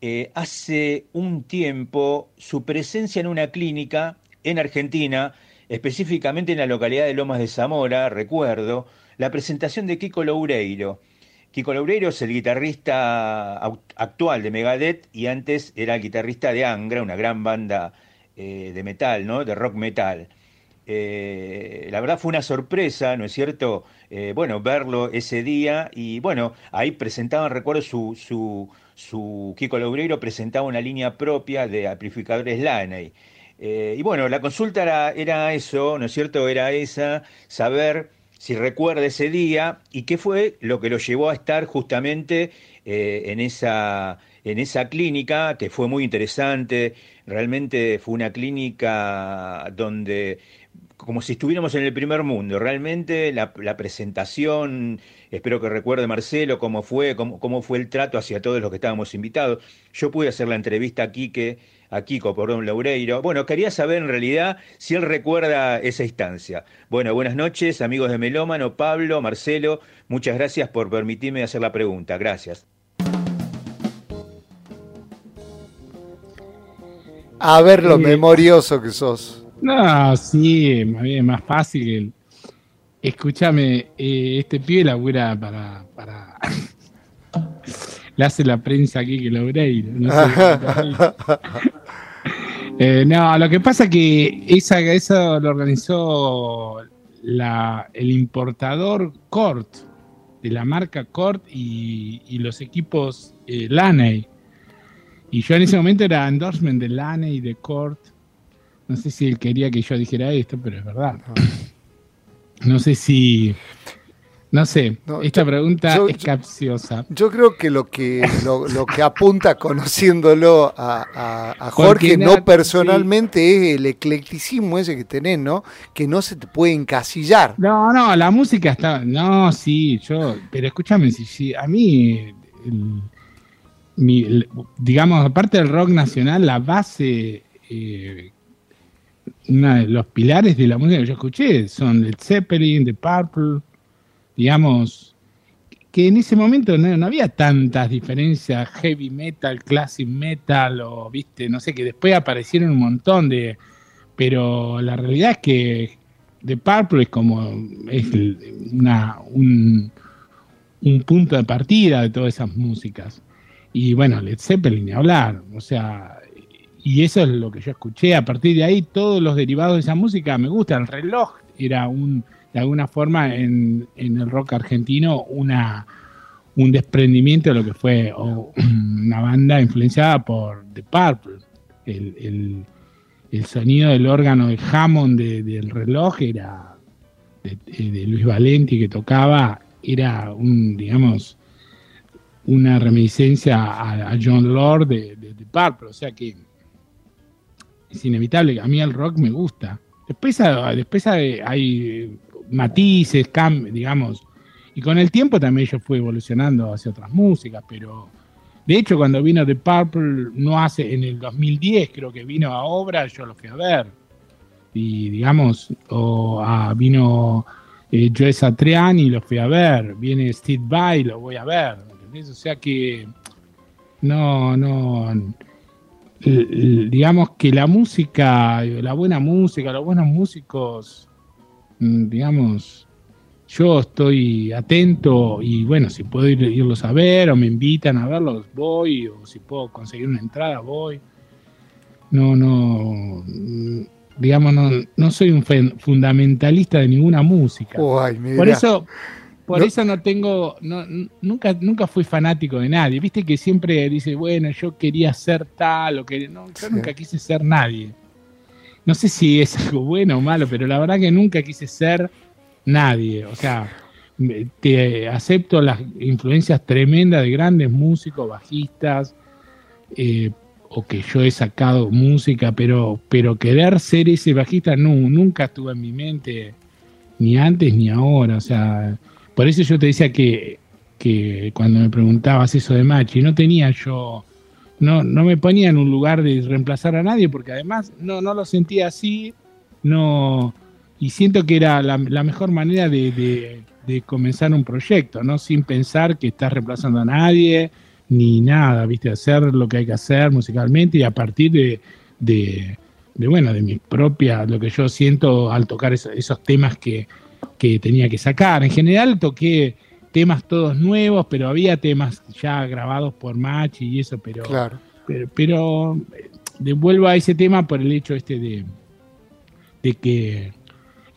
eh, hace un tiempo su presencia en una clínica en Argentina, específicamente en la localidad de Lomas de Zamora, recuerdo, la presentación de Kiko Loureiro. Kiko Loureiro es el guitarrista actual de Megadeth y antes era el guitarrista de Angra, una gran banda eh, de metal, ¿no? de rock metal. Eh, la verdad fue una sorpresa, ¿no es cierto? Eh, bueno, verlo ese día y bueno, ahí presentaban, recuerdo, su, Kiko Loureiro presentaba una línea propia de amplificadores Laney. Eh, y bueno, la consulta era, eso, ¿no es cierto? Era esa, saber si recuerda ese día y qué fue lo que lo llevó a estar justamente eh, en, esa, en esa clínica, que fue muy interesante. Realmente fue una clínica donde como si estuviéramos en el primer mundo. Realmente la, la presentación, espero que recuerde Marcelo cómo fue, cómo, cómo, fue el trato hacia todos los que estábamos invitados. Yo pude hacer la entrevista a Quique, a Kiko, perdón, Laureiro. Bueno, quería saber en realidad si él recuerda esa instancia. Bueno, buenas noches, amigos de Melómano, Pablo, Marcelo, muchas gracias por permitirme hacer la pregunta. Gracias. A ver lo sí. memorioso que sos. No, sí, es más fácil. Escúchame, eh, este pibe labura para, para... le hace la prensa aquí que Loureiro. No, sé, eh, no, lo que pasa es que esa, eso lo organizó la, el importador Cort, de la marca Cort y, y los equipos eh, Laney. Y yo en ese momento era endorsement de Laney y de Cort. No sé si él quería que yo dijera esto, pero es verdad. No sé si. No sé, no, esta yo, pregunta yo, es capciosa. Yo creo que lo que, lo, lo que apunta conociéndolo a, a, a Jorge, no personalmente, sí. es el eclecticismo ese que tenés, ¿no? Que no se te puede encasillar. No, no, la música está. No, sí, yo. Pero escúchame, si, si a mí. El, mi, el, digamos, aparte del rock nacional, la base. Eh, una de los pilares de la música que yo escuché son Led Zeppelin, The Purple, digamos, que en ese momento no, no, había tantas diferencias heavy metal, classic metal, o viste, no sé, que después aparecieron un montón de. Pero la realidad es que The Purple es como. es una, un, un punto de partida de todas esas músicas. Y bueno, Led Zeppelin ni hablar, o sea, y eso es lo que yo escuché. A partir de ahí, todos los derivados de esa música me gustan. El reloj era un, de alguna forma, en, en el rock argentino, una, un desprendimiento de lo que fue una banda influenciada por The Purple. El, el, sonido del órgano de Hammond de, del reloj era de, Luis Valenti que tocaba, era un, digamos, una reminiscencia a, John Lord de, de, de Purple. O sea que es inevitable. A mí el rock me gusta. Después, después hay, matices, cam, digamos, y con el tiempo también yo fui evolucionando hacia otras músicas, pero de hecho cuando vino The Purple, no hace, en el 2010 creo que vino a obra, yo lo fui a ver. Y digamos, o vino eh, Joe Satriani, lo fui a ver, viene Steve Vai, lo voy a ver, ¿entendés? O sea que no, no, digamos que la música, la buena música, los buenos músicos, mm, digamos, yo estoy atento y bueno, si puedo ir, irlos a ver o me invitan a verlos, voy, o si puedo conseguir una entrada, voy. No, no, mm, digamos, no, no soy un fundamentalista de ninguna música. Por eso, por eso no tengo, no, nunca, nunca fui fanático de nadie. Viste que siempre dice, bueno, yo quería ser tal o que no, yo nunca quise ser nadie. No sé si es algo bueno o malo, pero la verdad que nunca quise ser nadie. O sea, te acepto las influencias tremendas de grandes músicos, bajistas, eh, o que yo he sacado música, pero, pero querer ser ese bajista no, nunca estuvo en mi mente, ni antes ni ahora. O sea, por eso yo te decía que, cuando me preguntabas eso de Machi, no tenía yo, no, no me ponía en un lugar de reemplazar a nadie, porque además no, no lo sentía así, no, y siento que era la, mejor manera de, comenzar un proyecto, ¿no? Sin pensar que estás reemplazando a nadie, ni nada, viste, hacer lo que hay que hacer musicalmente y a partir de, de, bueno, de mi propia, lo que yo siento al tocar esos temas que, que tenía que sacar. En general toqué temas todos nuevos, pero había temas ya grabados por Machi y eso, pero, claro. pero, pero devuelvo a ese tema por el hecho este de, de que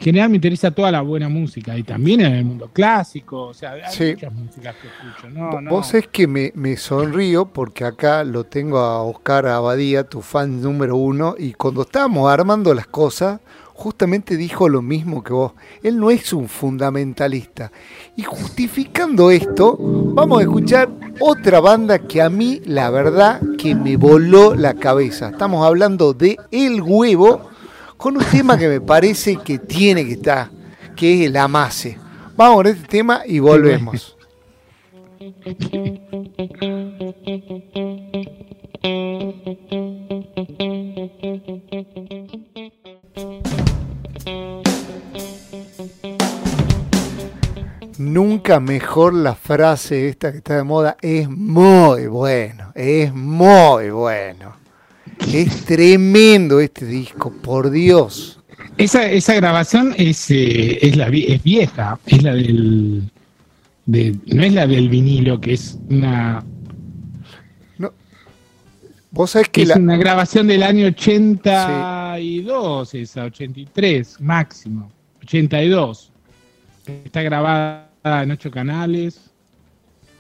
en general me interesa toda la buena música y también en el mundo clásico, o sea, hay muchas músicas que escucho. No, Vos es que me, me, sonrío porque acá lo tengo a Oscar Abadía, tu fan número uno, y cuando estábamos armando las cosas, justamente dijo lo mismo que vos. Él no es un fundamentalista. Y justificando esto, vamos a escuchar otra banda que a mí, la verdad, que me voló la cabeza. Estamos hablando de El Huevo, con un tema que me parece que tiene que estar, que es el amase. Vamos con este tema y volvemos. Nunca mejor la frase esta que está de moda. Es muy bueno, es muy bueno. Es tremendo este disco, por Dios. Esa, esa grabación es, eh, es, la, es vieja, es la del... no es la del vinilo, que es una... No. Vos sabés que es una grabación del año 82, esa, 83 máximo, 82. Está grabada en ocho canales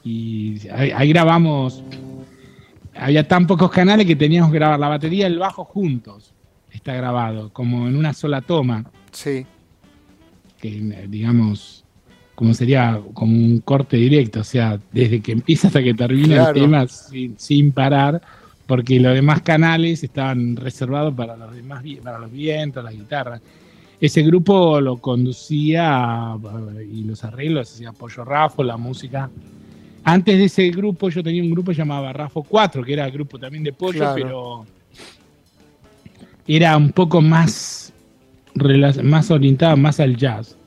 y ahí, grabamos. Había tan pocos canales que teníamos que grabar la batería y el bajo juntos. Está grabado, como en una sola toma. Sí. Que digamos, como sería como un corte directo, o sea, desde que empieza hasta que termina el tema sin, sin, parar, porque los demás canales estaban reservados para los demás para los vientos, las guitarras. Ese grupo lo conducía y los arreglos hacía Pollo Rafo, la música. Antes de ese grupo yo tenía un grupo llamado Rafo 4, que era el grupo también de Pollo, pero era un poco más, más orientado más al jazz,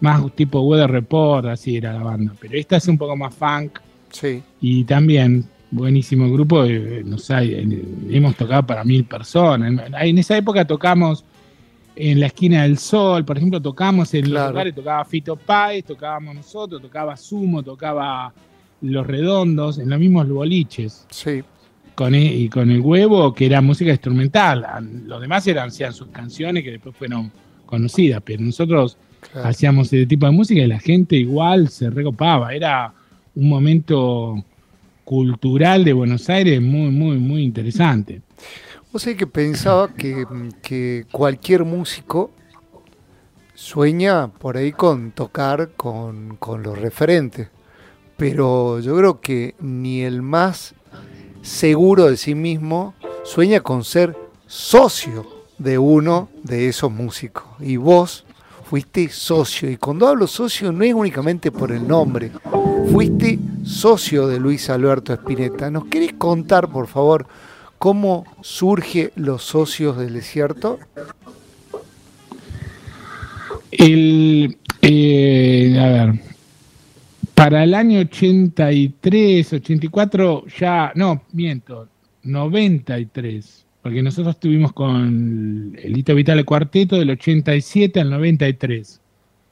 más tipo Weather Report, así era la banda. Pero esta es un poco más funk. Sí. Y también buenísimo grupo, eh, no sé, hemos tocado para mil personas. En esa época tocamos en la esquina del sol, por ejemplo, tocamos en los lugares, tocaba Fito Páez, tocábamos nosotros, tocaba Sumo, tocaba Los Redondos, en los mismos boliches. Sí. Con e, y con el huevo, que era música instrumental. Los demás eran sean sus canciones que después fueron conocidas, pero nosotros hacíamos ese tipo de música y la gente igual se recopaba. Era un momento cultural de Buenos Aires muy, muy, muy interesante. Vos sé que pensaba que, cualquier músico sueña por ahí con tocar con, los referentes, pero yo creo que ni el más seguro de sí mismo sueña con ser socio de uno de esos músicos. Y vos fuiste socio. Y cuando hablo socio no es únicamente por el nombre, fuiste socio de Luis Alberto Espineta. ¿Nos querés contar, por favor, cómo surge los socios del desierto? El, eh, a ver, para el año 83, 84, ya, no, miento, 93, porque nosotros estuvimos con el Hito Vitale Cuarteto del 87 al 93,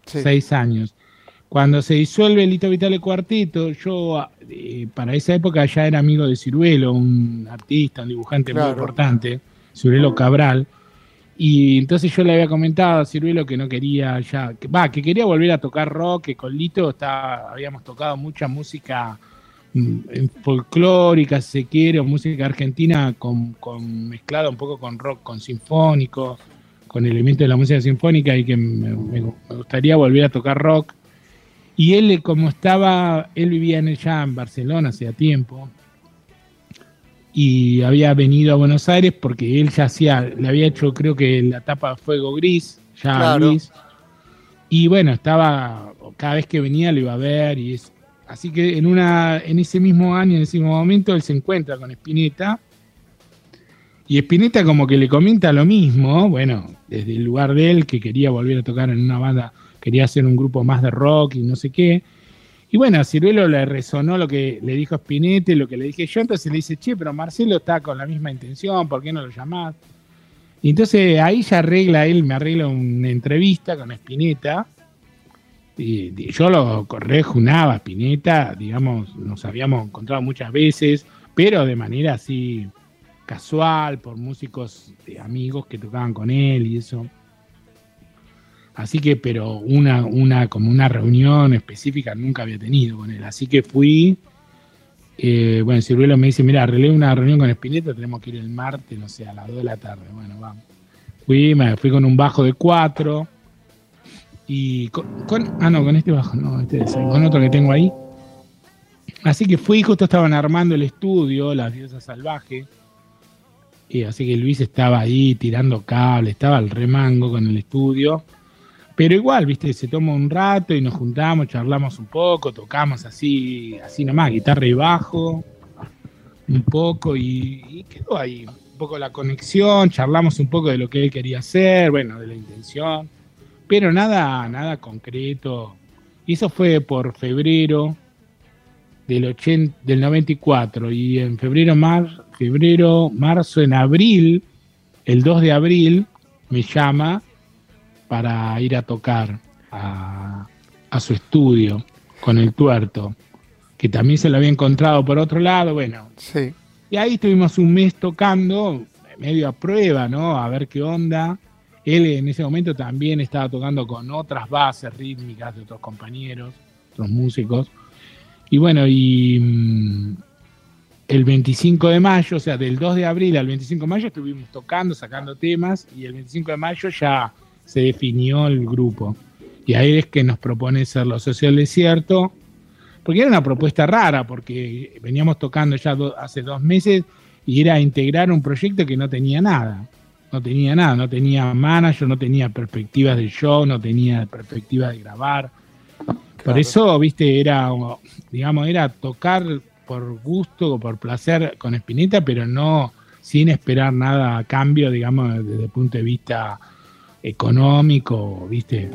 seis años. Cuando se disuelve el Hito Vitale Cuarteto, yo eh, para esa época ya era amigo de Ciruelo, un artista, un dibujante muy importante, Ciruelo Cabral. Y entonces yo le había comentado a Ciruelo que no quería ya, que, que quería volver a tocar rock, que con Lito está, habíamos tocado mucha música mm, folclórica, si se quiere, o música argentina con, con mezclada un poco con rock, con sinfónico, con elementos de la música sinfónica y que me, gustaría volver a tocar rock. Y él, como estaba, él vivía en, ya en Barcelona hacía tiempo, y había venido a Buenos Aires porque él ya hacía, le había hecho creo que la tapa Fuego Gris, ya gris. Y bueno, estaba, cada vez que venía lo iba a ver y es, así que en una, en ese mismo año, en ese mismo momento, él se encuentra con Spinetta. Y Spinetta como que le comenta lo mismo, bueno, desde el lugar de él, que quería volver a tocar en una banda, quería hacer un grupo más de rock y no sé qué. Y bueno, a Ciruelo le resonó lo que le dijo Spinetta, lo que le dije yo, entonces le dice, che, pero Marcelo está con la misma intención, ¿por qué no lo llamás? Y entonces ahí ya arregla, él me arregla una entrevista con Spinetta. Y, yo lo rejunaba, Spinetta, digamos, nos habíamos encontrado muchas veces, pero de manera así casual, por músicos de amigos que tocaban con él y eso. Así que, pero una, una, como una reunión específica nunca había tenido con él. Así que fui, eh, bueno, Ciruelo me dice, mira, arreglé una reunión con Espineta, tenemos que ir el martes, no sé, a las 2 de la tarde. Bueno, vamos. Fui, me fui con un bajo de 4 y con, ah, no, con este bajo, no, este es, con otro que tengo ahí. Así que fui, justo estaban armando el estudio, las diosas salvajes. Y así que Luis estaba ahí tirando cable, estaba al remango con el estudio. Pero igual, viste, se toma un rato y nos juntamos, charlamos un poco, tocamos así, así nomás, guitarra y bajo, un poco, y, quedó ahí un poco la conexión, charlamos un poco de lo que él quería hacer, bueno, de la intención, pero nada, nada concreto. Y eso fue por febrero del, 80, del 94, y en febrero, mar, febrero, marzo, en abril, el 2 de abril, me llama para ir a tocar a, su estudio con el tuerto, que también se lo había encontrado por otro lado, bueno. Sí. Y ahí estuvimos un mes tocando, medio a prueba, ¿no? A ver qué onda. Él en ese momento también estaba tocando con otras bases rítmicas de otros compañeros, otros músicos. Y bueno, y mm, el 25 de mayo, o sea, del 2 de abril al 25 de mayo estuvimos tocando, sacando temas, y el 25 de mayo ya se definió el grupo. Y ahí es que nos propone ser los socios del desierto, porque era una propuesta rara, porque veníamos tocando ya hace dos meses y era integrar un proyecto que no tenía nada. No tenía nada, no tenía manager, no tenía perspectivas de show, no tenía perspectivas de grabar. Por eso, viste, era, digamos, era tocar por gusto o por placer con Espineta, pero no sin esperar nada a cambio, digamos, desde el punto de vista económico, ¿viste?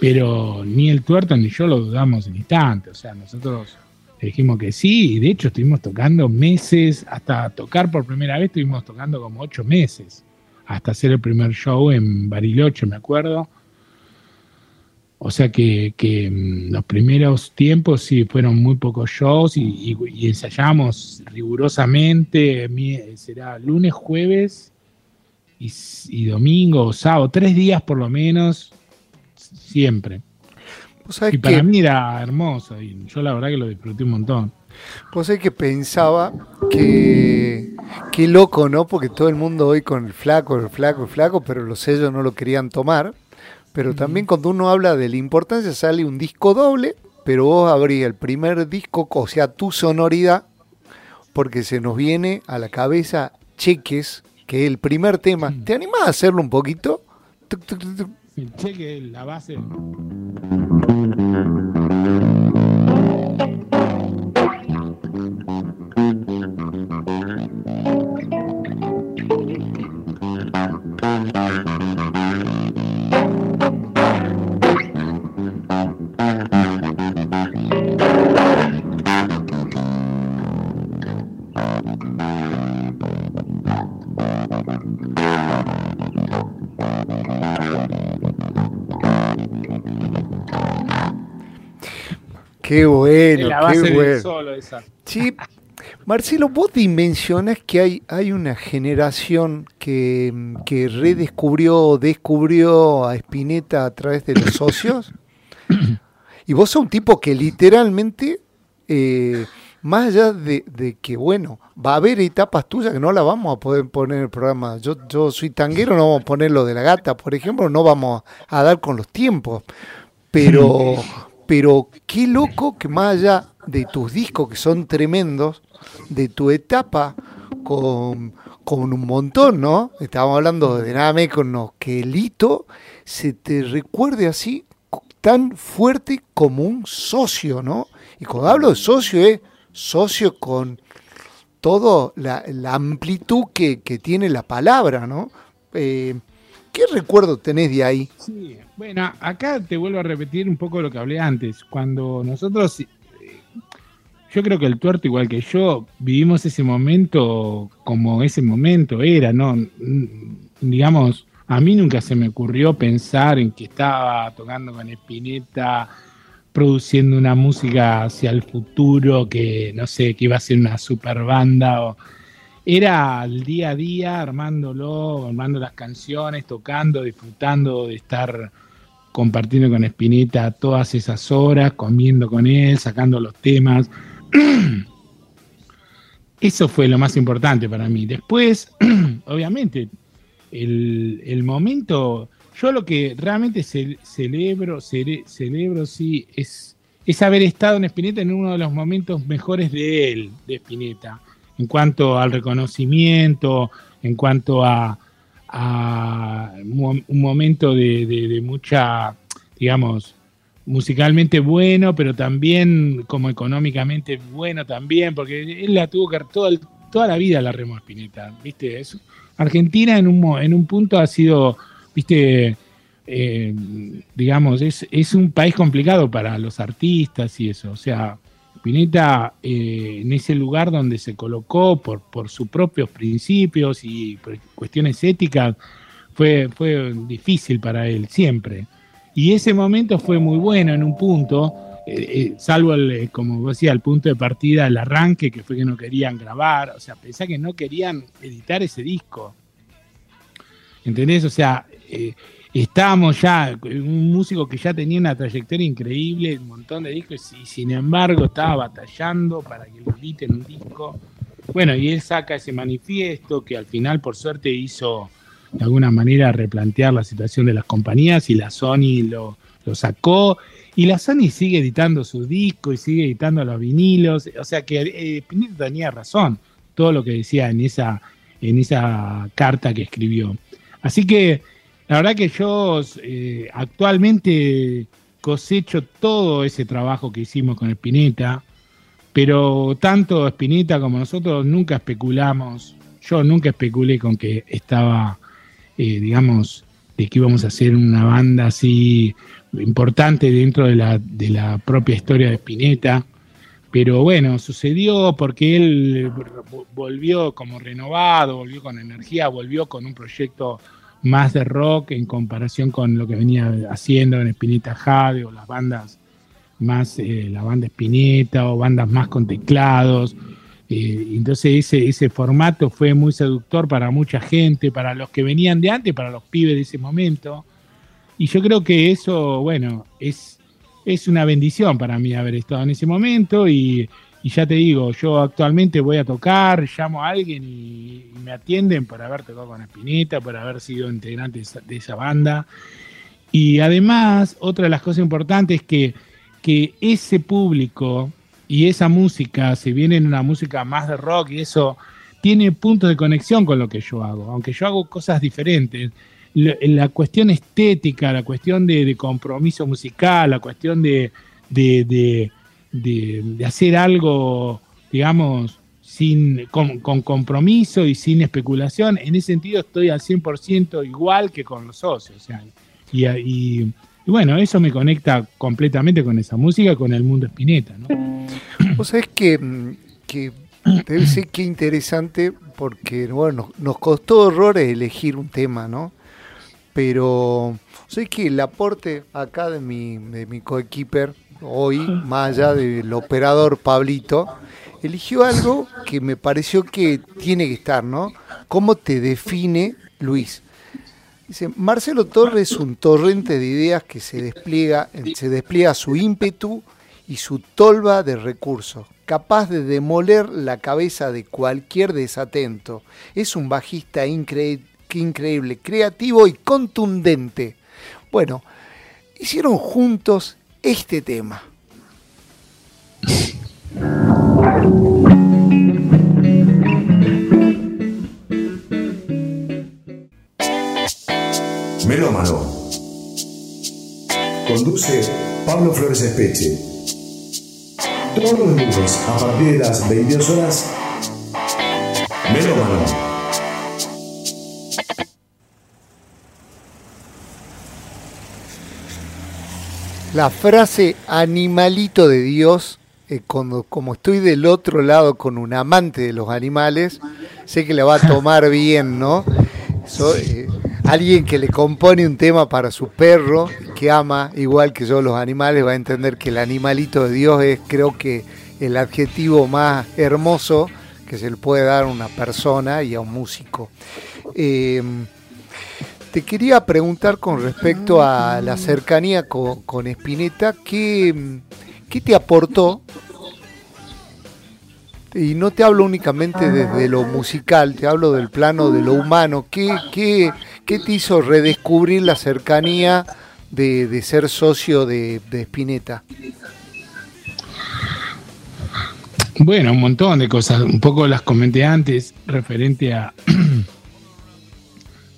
Pero ni el tuerto ni yo lo dudamos en instante. O sea, nosotros dijimos que sí, y de hecho estuvimos tocando meses, hasta tocar por primera vez estuvimos tocando como ocho meses, hasta hacer el primer show en Bariloche, me acuerdo. O sea que, mm, los primeros tiempos sí fueron muy pocos shows y ensayamos rigurosamente, será lunes, jueves y, domingo o sábado, tres días por lo menos, siempre. Y para mí era hermoso y yo la verdad que lo disfruté un montón. Vos sabés que pensaba que qué loco, ¿no? Porque todo el mundo hoy con el flaco, el flaco, el flaco, pero los sellos no lo querían tomar. Pero también cuando uno habla de la importancia sale un disco doble, pero vos abrís el primer disco, o sea, tu sonoridad, porque se nos viene a la cabeza cheques que el primer tema, ¿te animás a hacerlo un poquito? Cheque, la base. Qué bueno, qué bueno. Sí, Marcelo, vos dimensionas que hay, hay una generación que, que redescubrió, descubrió a Spinetta a través de los socios. Y vos sos un tipo que literalmente, eh, más allá de, que, bueno, va a haber etapas tuyas que no las vamos a poder poner en el programa. Yo, yo soy tanguero, no vamos a poner lo de la gata, por ejemplo, no vamos a dar con los tiempos. Pero, pero qué loco que más allá de tus discos que son tremendos, de tu etapa con, un montón, ¿no? Estábamos hablando de nada menos con que el hito se te recuerde así tan fuerte como un socio, ¿no? Y cuando hablo de socio es socio con toda la, amplitud que, tiene la palabra, ¿no? Eh, ¿Qué recuerdo tenés de ahí? Sí, bueno, acá te vuelvo a repetir un poco lo que hablé antes. Cuando nosotros, eh, yo creo que el tuerto, igual que yo, vivimos ese momento como ese momento era, ¿no? Digamos, a mí nunca se me ocurrió pensar en que estaba tocando con Espineta, produciendo una música hacia el futuro, que no sé, que iba a ser una super banda o era el día a día armándolo, armando las canciones, tocando, disfrutando de estar compartiendo con Espineta todas esas horas, comiendo con él, sacando los temas. Eso fue lo más importante para mí. Después, obviamente, el, momento, yo lo que realmente celebro, celebro, sí, es, es haber estado en Espineta en uno de los momentos mejores de él, de Espineta en cuanto al reconocimiento, en cuanto a, un momento de, mucha, digamos, musicalmente bueno, pero también como económicamente bueno también, porque él la tuvo que toda, la vida la remó Spinetta, ¿viste? Argentina en un, en un punto ha sido, ¿viste? Eh, digamos, es, es un país complicado para los artistas y eso, o sea, Eh, en ese lugar donde se colocó por, por sus propios principios y cuestiones éticas, fue, fue difícil para él siempre. Y ese momento fue muy bueno en un punto, eh, eh, salvo, el, como decía, el punto de partida, el arranque, que fue que no querían grabar, o sea, pensá que no querían editar ese disco. ¿Entendés? O sea, estábamos ya, un músico que ya tenía una trayectoria increíble, un montón de discos, y sin embargo estaba batallando para que lo editen un disco. Bueno, y él saca ese manifiesto que al final, por suerte, hizo de alguna manera replantear la situación de las compañías y la Sony lo, sacó. Y la Sony sigue editando sus discos y sigue editando los vinilos. O sea que eh, Pinito tenía razón, todo lo que decía en esa, en esa carta que escribió. Así que la verdad que yo eh, actualmente cosecho todo ese trabajo que hicimos con Spinetta, pero tanto Spinetta como nosotros nunca especulamos, yo nunca especulé con que estaba, eh, digamos, de que íbamos a hacer una banda así importante dentro de la, de la propia historia de Spinetta. Pero bueno, sucedió porque él volvió como renovado, volvió con energía, volvió con un proyecto más de rock en comparación con lo que venía haciendo en Spinetta Jade o las bandas más, eh, la banda Spinetta o bandas más con teclados. Eh, entonces ese, ese formato fue muy seductor para mucha gente, para los que venían de antes, para los pibes de ese momento. Y yo creo que eso, bueno, es, es una bendición para mí haber estado en ese momento y y ya te digo, yo actualmente voy a tocar, llamo a alguien y, me atienden por haber tocado con Espineta, por haber sido integrante de esa, banda. Y además, otra de las cosas importantes es que, que ese público y esa música, si viene en una música más de rock y eso, tiene puntos de conexión con lo que yo hago. Aunque yo hago cosas diferentes, la cuestión estética, la cuestión de, compromiso musical, la cuestión de, de, hacer algo, digamos, sin, con, compromiso y sin especulación, en ese sentido estoy al 100% igual que con los socios. y, bueno, eso me conecta completamente con esa música, con el mundo Spinetta. ¿no? Vos sabés que, que debe ser que interesante porque bueno, nos, costó horrores elegir un tema, ¿no? Pero sé que el aporte acá de mi, de mi coequiper hoy, más allá del operador Pablito, eligió algo que me pareció que tiene que estar, ¿no? ¿Cómo te define Luis? Dice, Marcelo Torres es un torrente de ideas que se despliega, se despliega su ímpetu y su tolva de recursos, capaz de demoler la cabeza de cualquier desatento. Es un bajista increíble, creativo y contundente. Bueno, hicieron juntos este tema. Melómano. Conduce Pablo Flores Espeche todos los lunes a partir de las 22 horas. Melómano. La frase animalito de Dios, eh, como estoy del otro lado con un amante de los animales, sé que le va a tomar bien, ¿no? Eh, alguien que le compone un tema para su perro, que ama igual que yo los animales, va a entender que el animalito de Dios es creo que el adjetivo más hermoso que se le puede dar a una persona y a un músico. Eh, te quería preguntar con respecto a la cercanía con, con Spinetta, ¿qué, ¿qué te aportó y no te hablo únicamente desde lo musical, te hablo del plano de lo humano. ¿Qué, qué, qué te hizo redescubrir la cercanía de, ser socio de, de, Spinetta? Bueno, un montón de cosas. Un poco las comenté antes, referente a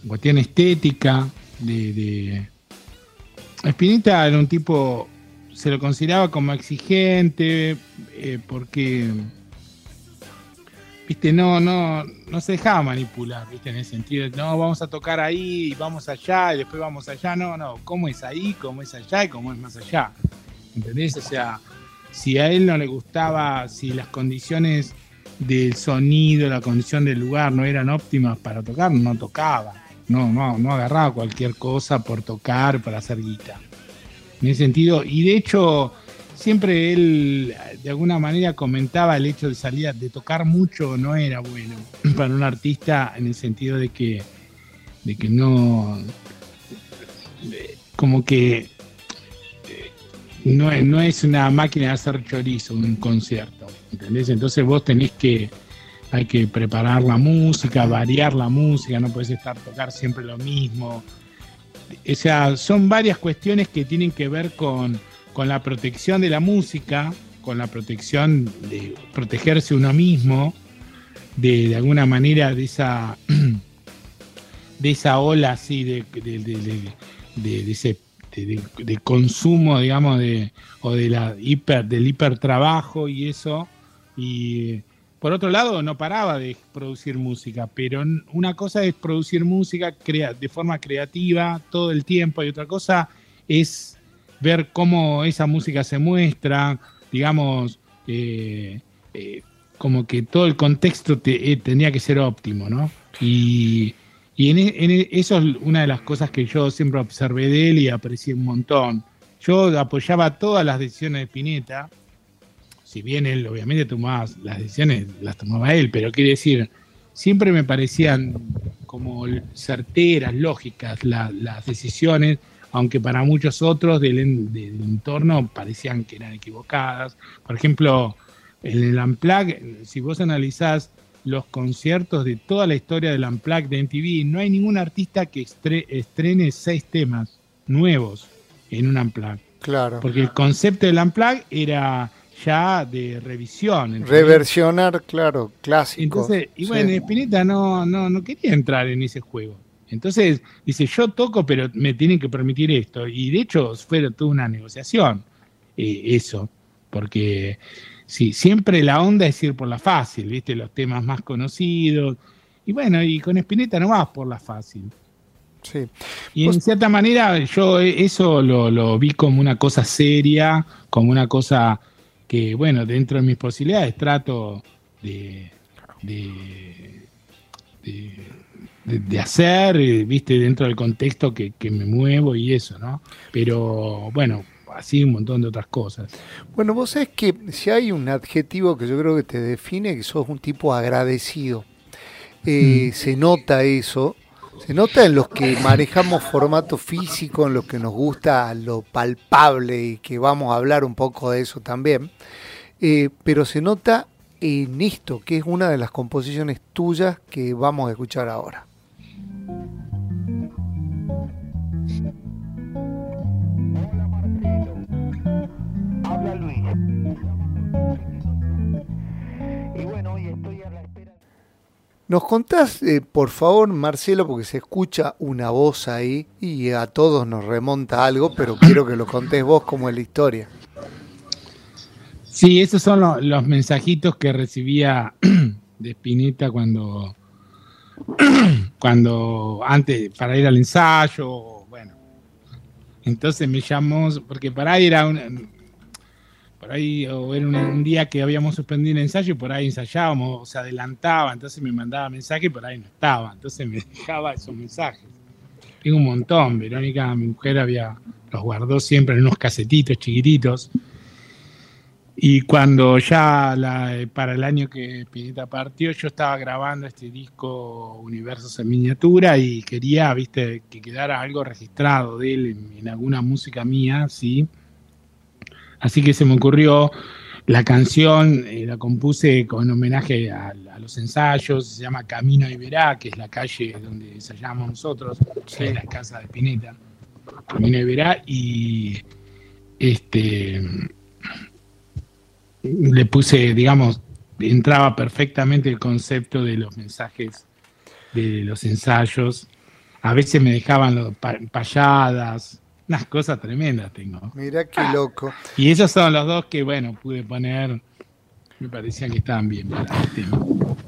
cuestión estética. De, de... Spinetta era un tipo, se lo consideraba como exigente, eh, porque viste, no, no, no se dejaba manipular, viste, en el sentido de, no, vamos a tocar ahí, y vamos allá, y después vamos allá, no, no, cómo es ahí, cómo es allá y cómo es más allá, ¿entendés? O sea, si a él no le gustaba, si las condiciones del sonido, la condición del lugar no eran óptimas para tocar, no tocaba, no, no, no agarraba cualquier cosa por tocar, para hacer guita. En ese sentido, y de hecho, siempre él de alguna manera comentaba el hecho de salir, de tocar mucho no era bueno para un artista en el sentido de que, de que no, como que eh, no, no es una máquina de hacer chorizo un concierto, ¿entendés? Entonces vos tenés que, hay que preparar la música, variar la música, no puedes estar tocar siempre lo mismo. O sea, son varias cuestiones que tienen que ver con con la protección de la música, con la protección de protegerse uno mismo, de, de alguna manera de esa, de esa ola así de, de, ese de, consumo, digamos, de, o de la hiper, del hipertrabajo y eso. Y por otro lado, no paraba de producir música, pero una cosa es producir música de forma creativa todo el tiempo y otra cosa es ver cómo esa música se muestra, digamos, eh, eh, como que todo el contexto eh, tenía que ser óptimo, ¿no? Y, en, e, e, eso es una de las cosas que yo siempre observé de él y aprecié un montón. Yo apoyaba todas las decisiones de Pineta, si bien él obviamente tomaba las decisiones, las tomaba él, pero quiere decir, siempre me parecían como certeras, lógicas las decisiones, aunque para muchos otros del, entorno parecían que eran equivocadas. Por ejemplo, en el Unplugged, si vos analizás los conciertos de toda la historia del Unplugged de MTV, no hay ningún artista que estrene seis temas nuevos en un Unplugged. Claro. Porque el concepto del Unplugged era ya de revisión. Reversionar, claro, clásico. Entonces, y bueno, Spinetta no, no, no quería entrar en ese juego. Entonces, dice, yo toco, pero me tienen que permitir esto. Y de hecho, fue toda una negociación, eh, eso, porque sí, siempre la onda es ir por la fácil, ¿viste? Los temas más conocidos. Y bueno, y con Spinetta no vas por la fácil. Sí. Y en cierta manera yo eso lo, vi como una cosa seria, como una cosa que, bueno, dentro de mis posibilidades trato de, de, de, hacer, eh, viste, dentro del contexto que, que, me muevo y eso, ¿no? Pero bueno, así un montón de otras cosas. Bueno, vos sabés que si hay un adjetivo que yo creo que te define, que sos un tipo agradecido. Eh, mm. Se nota eso, se nota en los que manejamos formato físico, en los que nos gusta lo palpable y que vamos a hablar un poco de eso también. Eh, pero se nota en esto, que es una de las composiciones tuyas que vamos a escuchar ahora. ¿Nos contás, eh, por favor, Marcelo, porque se escucha una voz ahí y a todos nos remonta algo, pero quiero que lo contés vos como es la historia? Sí, esos son los mensajitos que recibía de Spinetta cuando, cuando antes, para ir al ensayo, bueno. Entonces me llamó, porque para ahí era un, por ahí, o era un, día que habíamos suspendido el ensayo y por ahí ensayábamos, o se adelantaba, entonces me mandaba mensaje y por ahí no estaba, entonces me dejaba esos mensajes. Tengo un montón, Verónica, mi mujer había, los guardó siempre en unos casetitos chiquititos y cuando ya para el año que Pineta partió, yo estaba grabando este disco Universos en miniatura y quería, viste, que quedara algo registrado de él en, alguna música mía, sí. Así que se me ocurrió la canción, eh, la compuse con homenaje a, los ensayos, se llama Camino a Iberá, que es la calle donde ensayamos nosotros, en la casa de Pineta. Camino a Iberá y este le puse, digamos, entraba perfectamente el concepto de los mensajes de los ensayos. A veces me dejaban los payadas, unas cosas tremendas tengo. Mira qué loco. Y esos son los dos que, bueno, pude poner, me parecían que estaban bien para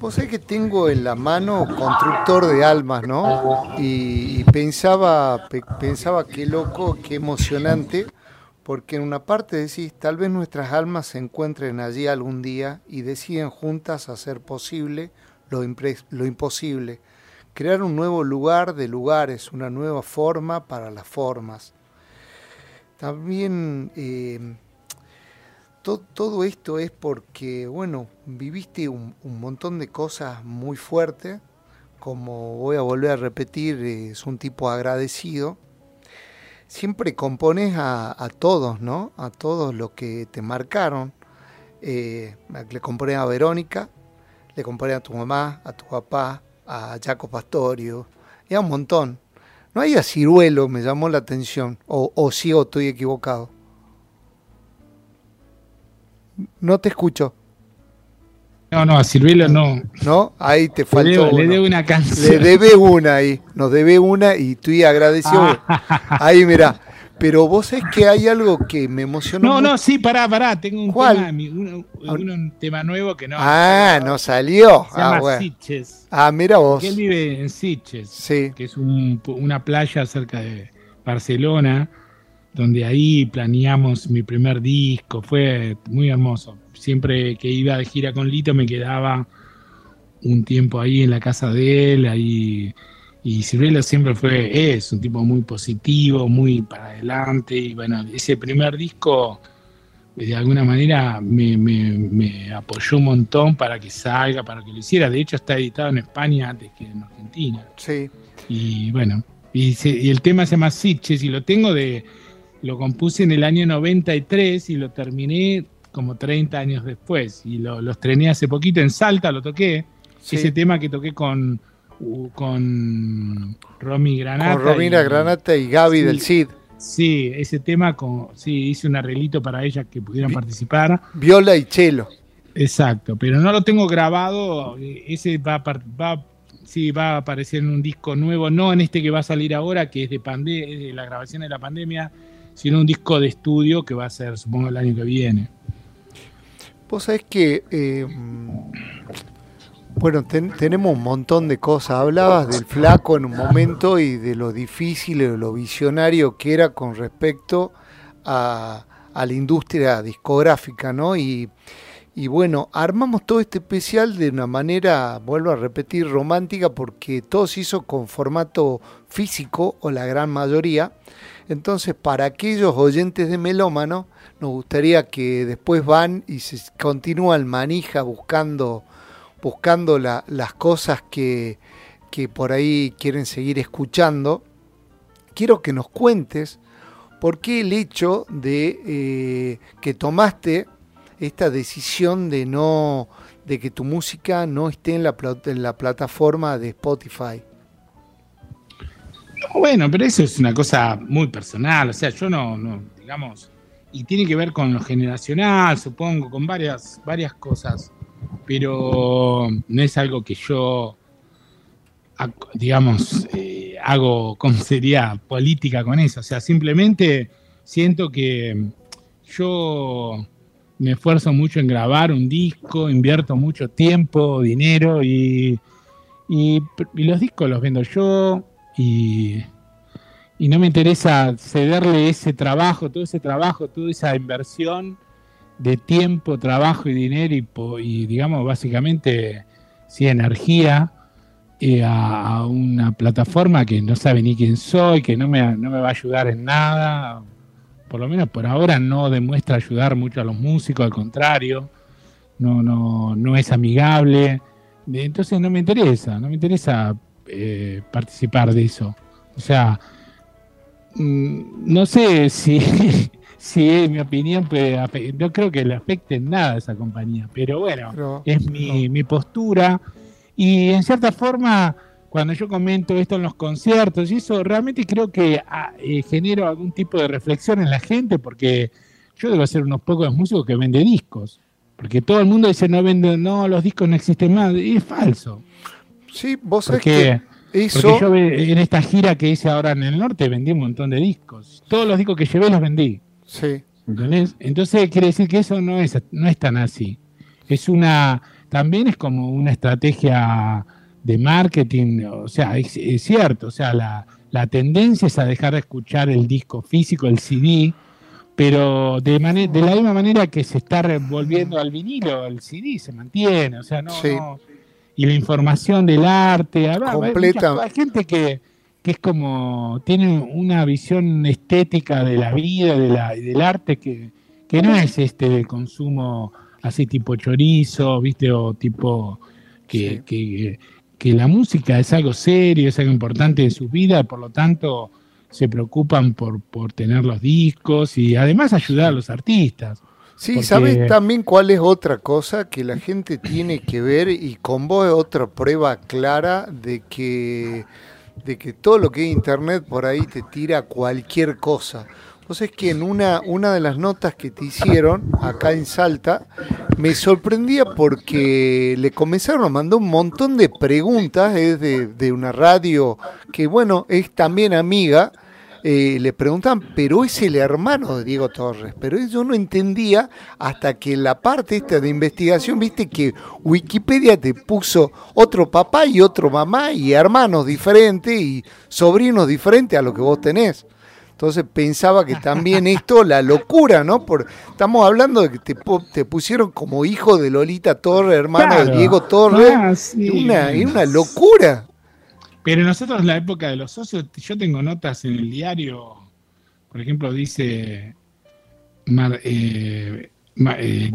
Vos sabés que tengo en la mano Constructor de Almas, ¿no? Y, y pensaba, pensaba qué loco, qué emocionante porque en una parte decís, tal vez nuestras almas se encuentren allí algún día y deciden juntas hacer posible lo, imposible, crear un nuevo lugar de lugares, una nueva forma para las formas. También eh, todo esto es porque, bueno, viviste un, montón de cosas muy fuertes, como voy a volver a repetir, es un tipo agradecido siempre compones a, todos, ¿no? A todos los que te marcaron. Eh, le compones a Verónica, le compones a tu mamá, a tu papá, a Jaco Pastorio, y a un montón. No hay a Ciruelo, me llamó la atención, o, o sí o estoy equivocado. No te escucho. No, no, a Ciruelo no. No, ahí te faltó. Le, debe una canción. Le debe una ahí, nos debe una y estoy agradecido. Ah. Ahí, mira. Pero vos es que hay algo que me emocionó. No, no, sí, pará, pará. Tengo un, Tema, un, tema nuevo que no. Ah, no salió. Se llama ah, Sitges. Ah, mira vos. él vive en Sitges. Sí. Que es una playa cerca de Barcelona, donde ahí planeamos mi primer disco. Fue muy hermoso siempre que iba de gira con Lito me quedaba un tiempo ahí en la casa de él, ahí y Ciruelo siempre fue, es un tipo muy positivo, muy para adelante, y bueno, ese primer disco de alguna manera me, apoyó un montón para que salga, para que lo hiciera, de hecho está editado en España antes que en Argentina. Sí. Y bueno, y, y el tema se llama Sitches y lo tengo de, lo compuse en el año 93 y lo terminé como 30 años después. Y lo, estrené hace poquito en Salta, lo toqué. Ese tema que toqué con, con Romy Granata. Con Romina Granata y Gaby del CID. Sí, ese tema, con, sí, hice un arreglito para ellas que pudieran participar. Viola y Chelo. Exacto, pero no lo tengo grabado. Ese va, va sí, va a aparecer en un disco nuevo, no en este que va a salir ahora, que es de, de la grabación de la pandemia, sino un disco de estudio que va a ser, supongo, el año que viene. Vos sabés que, eh, bueno, tenemos un montón de cosas. Hablabas del flaco en un momento y de lo difícil y de lo visionario que era con respecto a, a la industria discográfica, ¿no? Y, y bueno, armamos todo este especial de una manera, vuelvo a repetir, romántica, porque todo se hizo con formato físico, o la gran mayoría. Entonces, para aquellos oyentes de Melómano, nos gustaría que después van y se continúan manija buscando, buscando las cosas que, que por ahí quieren seguir escuchando. Quiero que nos cuentes por qué el hecho de eh, que tomaste esta decisión de no de que tu música no esté en la, en la plataforma de Spotify. Bueno, pero eso es una cosa muy personal, o sea, yo no, no, digamos, y tiene que ver con lo generacional, supongo, con varias, varias cosas, pero no es algo que yo, digamos, eh, hago con sería política con eso, o sea, simplemente siento que yo me esfuerzo mucho en grabar un disco, invierto mucho tiempo, dinero y, y, los discos los vendo yo y, y, no me interesa cederle ese trabajo, todo ese trabajo, toda esa inversión de tiempo, trabajo y dinero y, digamos básicamente sí, energía eh, a, una plataforma que no sabe ni quién soy, que no me, no me va a ayudar en nada, por lo menos por ahora no demuestra ayudar mucho a los músicos, al contrario, no, no, no es amigable. Entonces no me interesa, no me interesa eh, participar de eso. O sea, mm, no sé si, es mi opinión, no creo que le afecte en nada a esa compañía, pero bueno, es mi, mi postura y en cierta forma cuando yo comento esto en los conciertos y eso, realmente creo que ah, eh, genero algún tipo de reflexión en la gente porque yo debo ser unos pocos músicos que vende discos. Porque todo el mundo dice no vende, no, los discos no existen más. Y es falso. Sí, vos sabés que. Porque yo en esta gira que hice ahora en el norte vendí un montón de discos. Todos los discos que llevé los vendí. Sí. ¿Entendés? Entonces quiere decir que eso no es, no es tan así. Es una, también es como una estrategia de marketing, o sea, es, cierto, o sea, la, la, tendencia es a dejar de escuchar el disco físico, el CD, pero de, de la misma manera que se está volviendo al vinilo, el CD se mantiene, o sea, no, y la información del arte, Completa. Hay, gente que, que, es como, tiene una visión estética de la vida, de la, del arte, que, que no es este del consumo así tipo chorizo, viste, o tipo que, que, que la música es algo serio, es algo importante de su vida, por lo tanto se preocupan por, por tener los discos y además ayudar a los artistas. Sí, ¿sabes también cuál es otra cosa que la gente tiene que ver y con vos es otra prueba clara de que, de que todo lo que es internet por ahí te tira cualquier cosa? Entonces es que en una, una de las notas que te hicieron acá en Salta, me sorprendía porque le comenzaron a mandar un montón de preguntas, es de, una radio que bueno, es también amiga, eh, le preguntan, pero es el hermano de Diego Torres. Pero yo no entendía hasta que la parte esta de investigación, viste que Wikipedia te puso otro papá y otro mamá y hermanos diferentes y sobrinos diferentes a lo que vos tenés. Entonces pensaba que también esto, la locura, ¿no? Por, estamos hablando de que te, te pusieron como hijo de Lolita Torres, hermano de Diego Torres. Ah, una, una locura. Pero nosotros en la época de los socios, yo tengo notas en el diario, por ejemplo, dice eh, eh,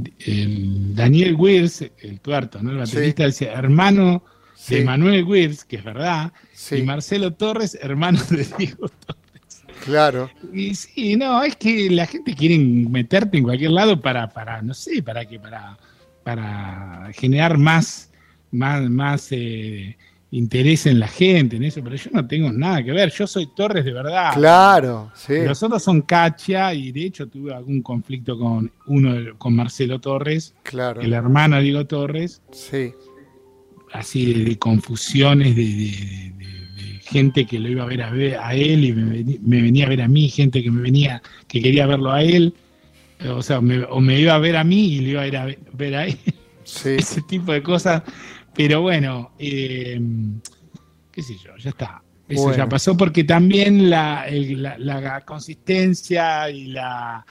Daniel Wills, el tuerto, ¿no? el baterista, dice hermano de Manuel Wills, que es verdad, y Marcelo Torres, hermano de Diego Torres. Claro. Y sí, no, es que la gente quiere meterte en cualquier lado para, para no sé, para que, para, para generar más, más, más eh, interés en la gente, en eso, pero yo no tengo nada que ver, yo soy Torres de verdad. Claro, sí. Los otros son Cacha y de hecho tuve algún conflicto con uno, con Marcelo Torres, claro. el hermano Diego Torres. Sí. así de, confusiones de, gente que lo iba a ver a, ver a él y me, venía a ver a mí, gente que me venía, que quería verlo a él, o sea, o me iba a ver a mí y lo iba a ir a ver a él. Ese tipo de cosas. Pero bueno, eh, qué sé yo, ya está. Eso ya pasó porque también la, la, consistencia y la,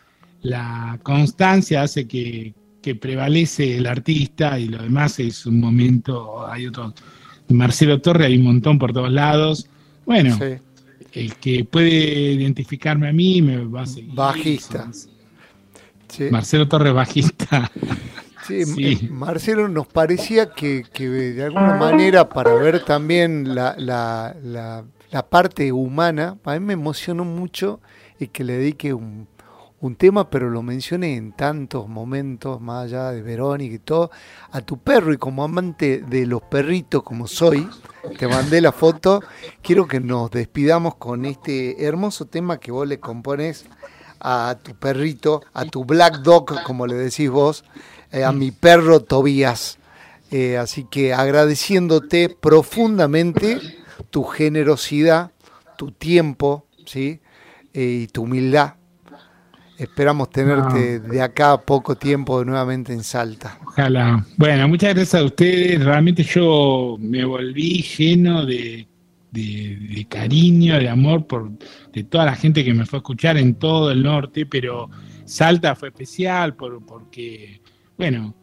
constancia hace que, prevalece el artista y lo demás es un momento, hay otro, Marcelo Torre hay un montón por todos lados. Bueno, el que puede identificarme a mí me va a seguir. Bajista. Marcelo Torre bajista. Sí, eh, Marcelo, nos parecía que, de alguna manera para ver también la, la, la, parte humana, a mí me emocionó mucho y que le dedique un, un tema, pero lo mencioné en tantos momentos, más allá de Verónica y todo, a tu perro y como amante de los perritos como soy, te mandé la foto, quiero que nos despidamos con este hermoso tema que vos le compones a tu perrito, a tu black dog, como le decís vos, eh, a mi perro Tobías. Eh, así que agradeciéndote profundamente tu generosidad, tu tiempo, ¿sí? Eh, y tu humildad. Esperamos tenerte de acá a poco tiempo nuevamente en Salta. Ojalá. Bueno, muchas gracias a ustedes. Realmente yo me volví lleno de, de, cariño, de amor por de toda la gente que me fue a escuchar en todo el norte, pero Salta fue especial por, porque bueno,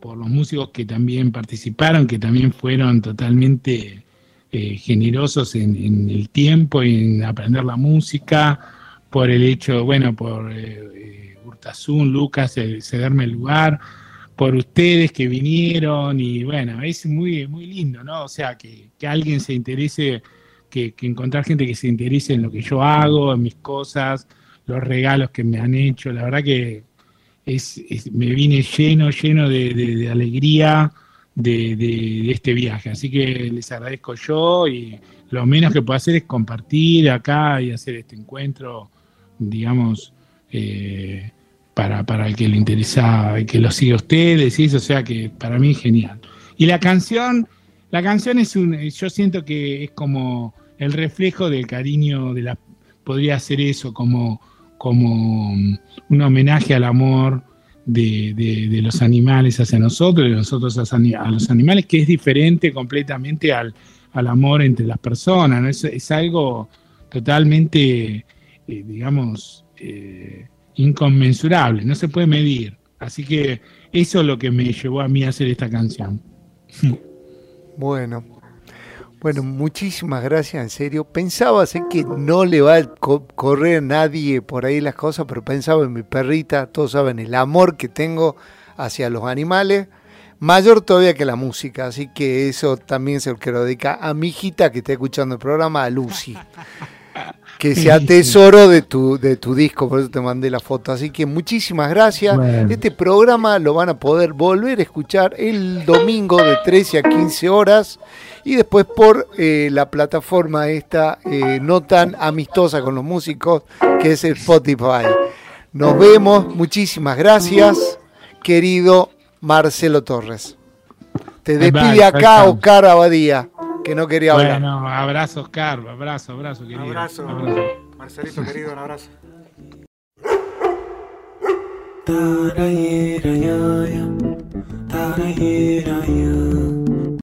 por los músicos que también participaron, que también fueron totalmente eh, generosos en, el tiempo y en aprender la música, por el hecho, bueno, por eh, eh Urtasun, Lucas, cederme el lugar, por ustedes que vinieron y bueno, es muy, muy lindo, ¿no? O sea, que, alguien se interese, que, que encontrar gente que se interese en lo que yo hago, en mis cosas, los regalos que me han hecho, la verdad que me vine lleno, lleno de, alegría de, este viaje. Así que les agradezco yo y lo menos que puedo hacer es compartir acá y hacer este encuentro, digamos, eh, para, para, el que le interesa, que lo siga ustedes, y eso, o sea que para mí es genial. Y la canción, la canción es un, yo siento que es como el reflejo del cariño de la, podría ser eso, como como un homenaje al amor de, los animales hacia nosotros, de nosotros a los animales, que es diferente completamente al, amor entre las personas. Es, algo totalmente, eh, digamos, eh, inconmensurable, no se puede medir. Así que eso es lo que me llevó a mí a hacer esta canción. Bueno, bueno, muchísimas gracias, en serio. Pensaba, sé que no le va a correr nadie por ahí las cosas, pero pensaba en mi perrita, todos saben el amor que tengo hacia los animales, mayor todavía que la música, así que eso también se lo quiero dedicar a mi hijita que está escuchando el programa, a Lucy. Que sea tesoro de tu, de tu disco, por eso te mandé la foto. Así que muchísimas gracias. Este programa lo van a poder volver a escuchar el domingo de 13 a 15 horas y después por eh, la plataforma esta eh, no tan amistosa con los músicos que es el Spotify. Nos vemos, muchísimas gracias, querido Marcelo Torres. Te despide acá Oscar Abadía, que no quería hablar. Bueno, abrazo Oscar, abrazo, abrazo, querido. Abrazo, Marcelito querido, un abrazo.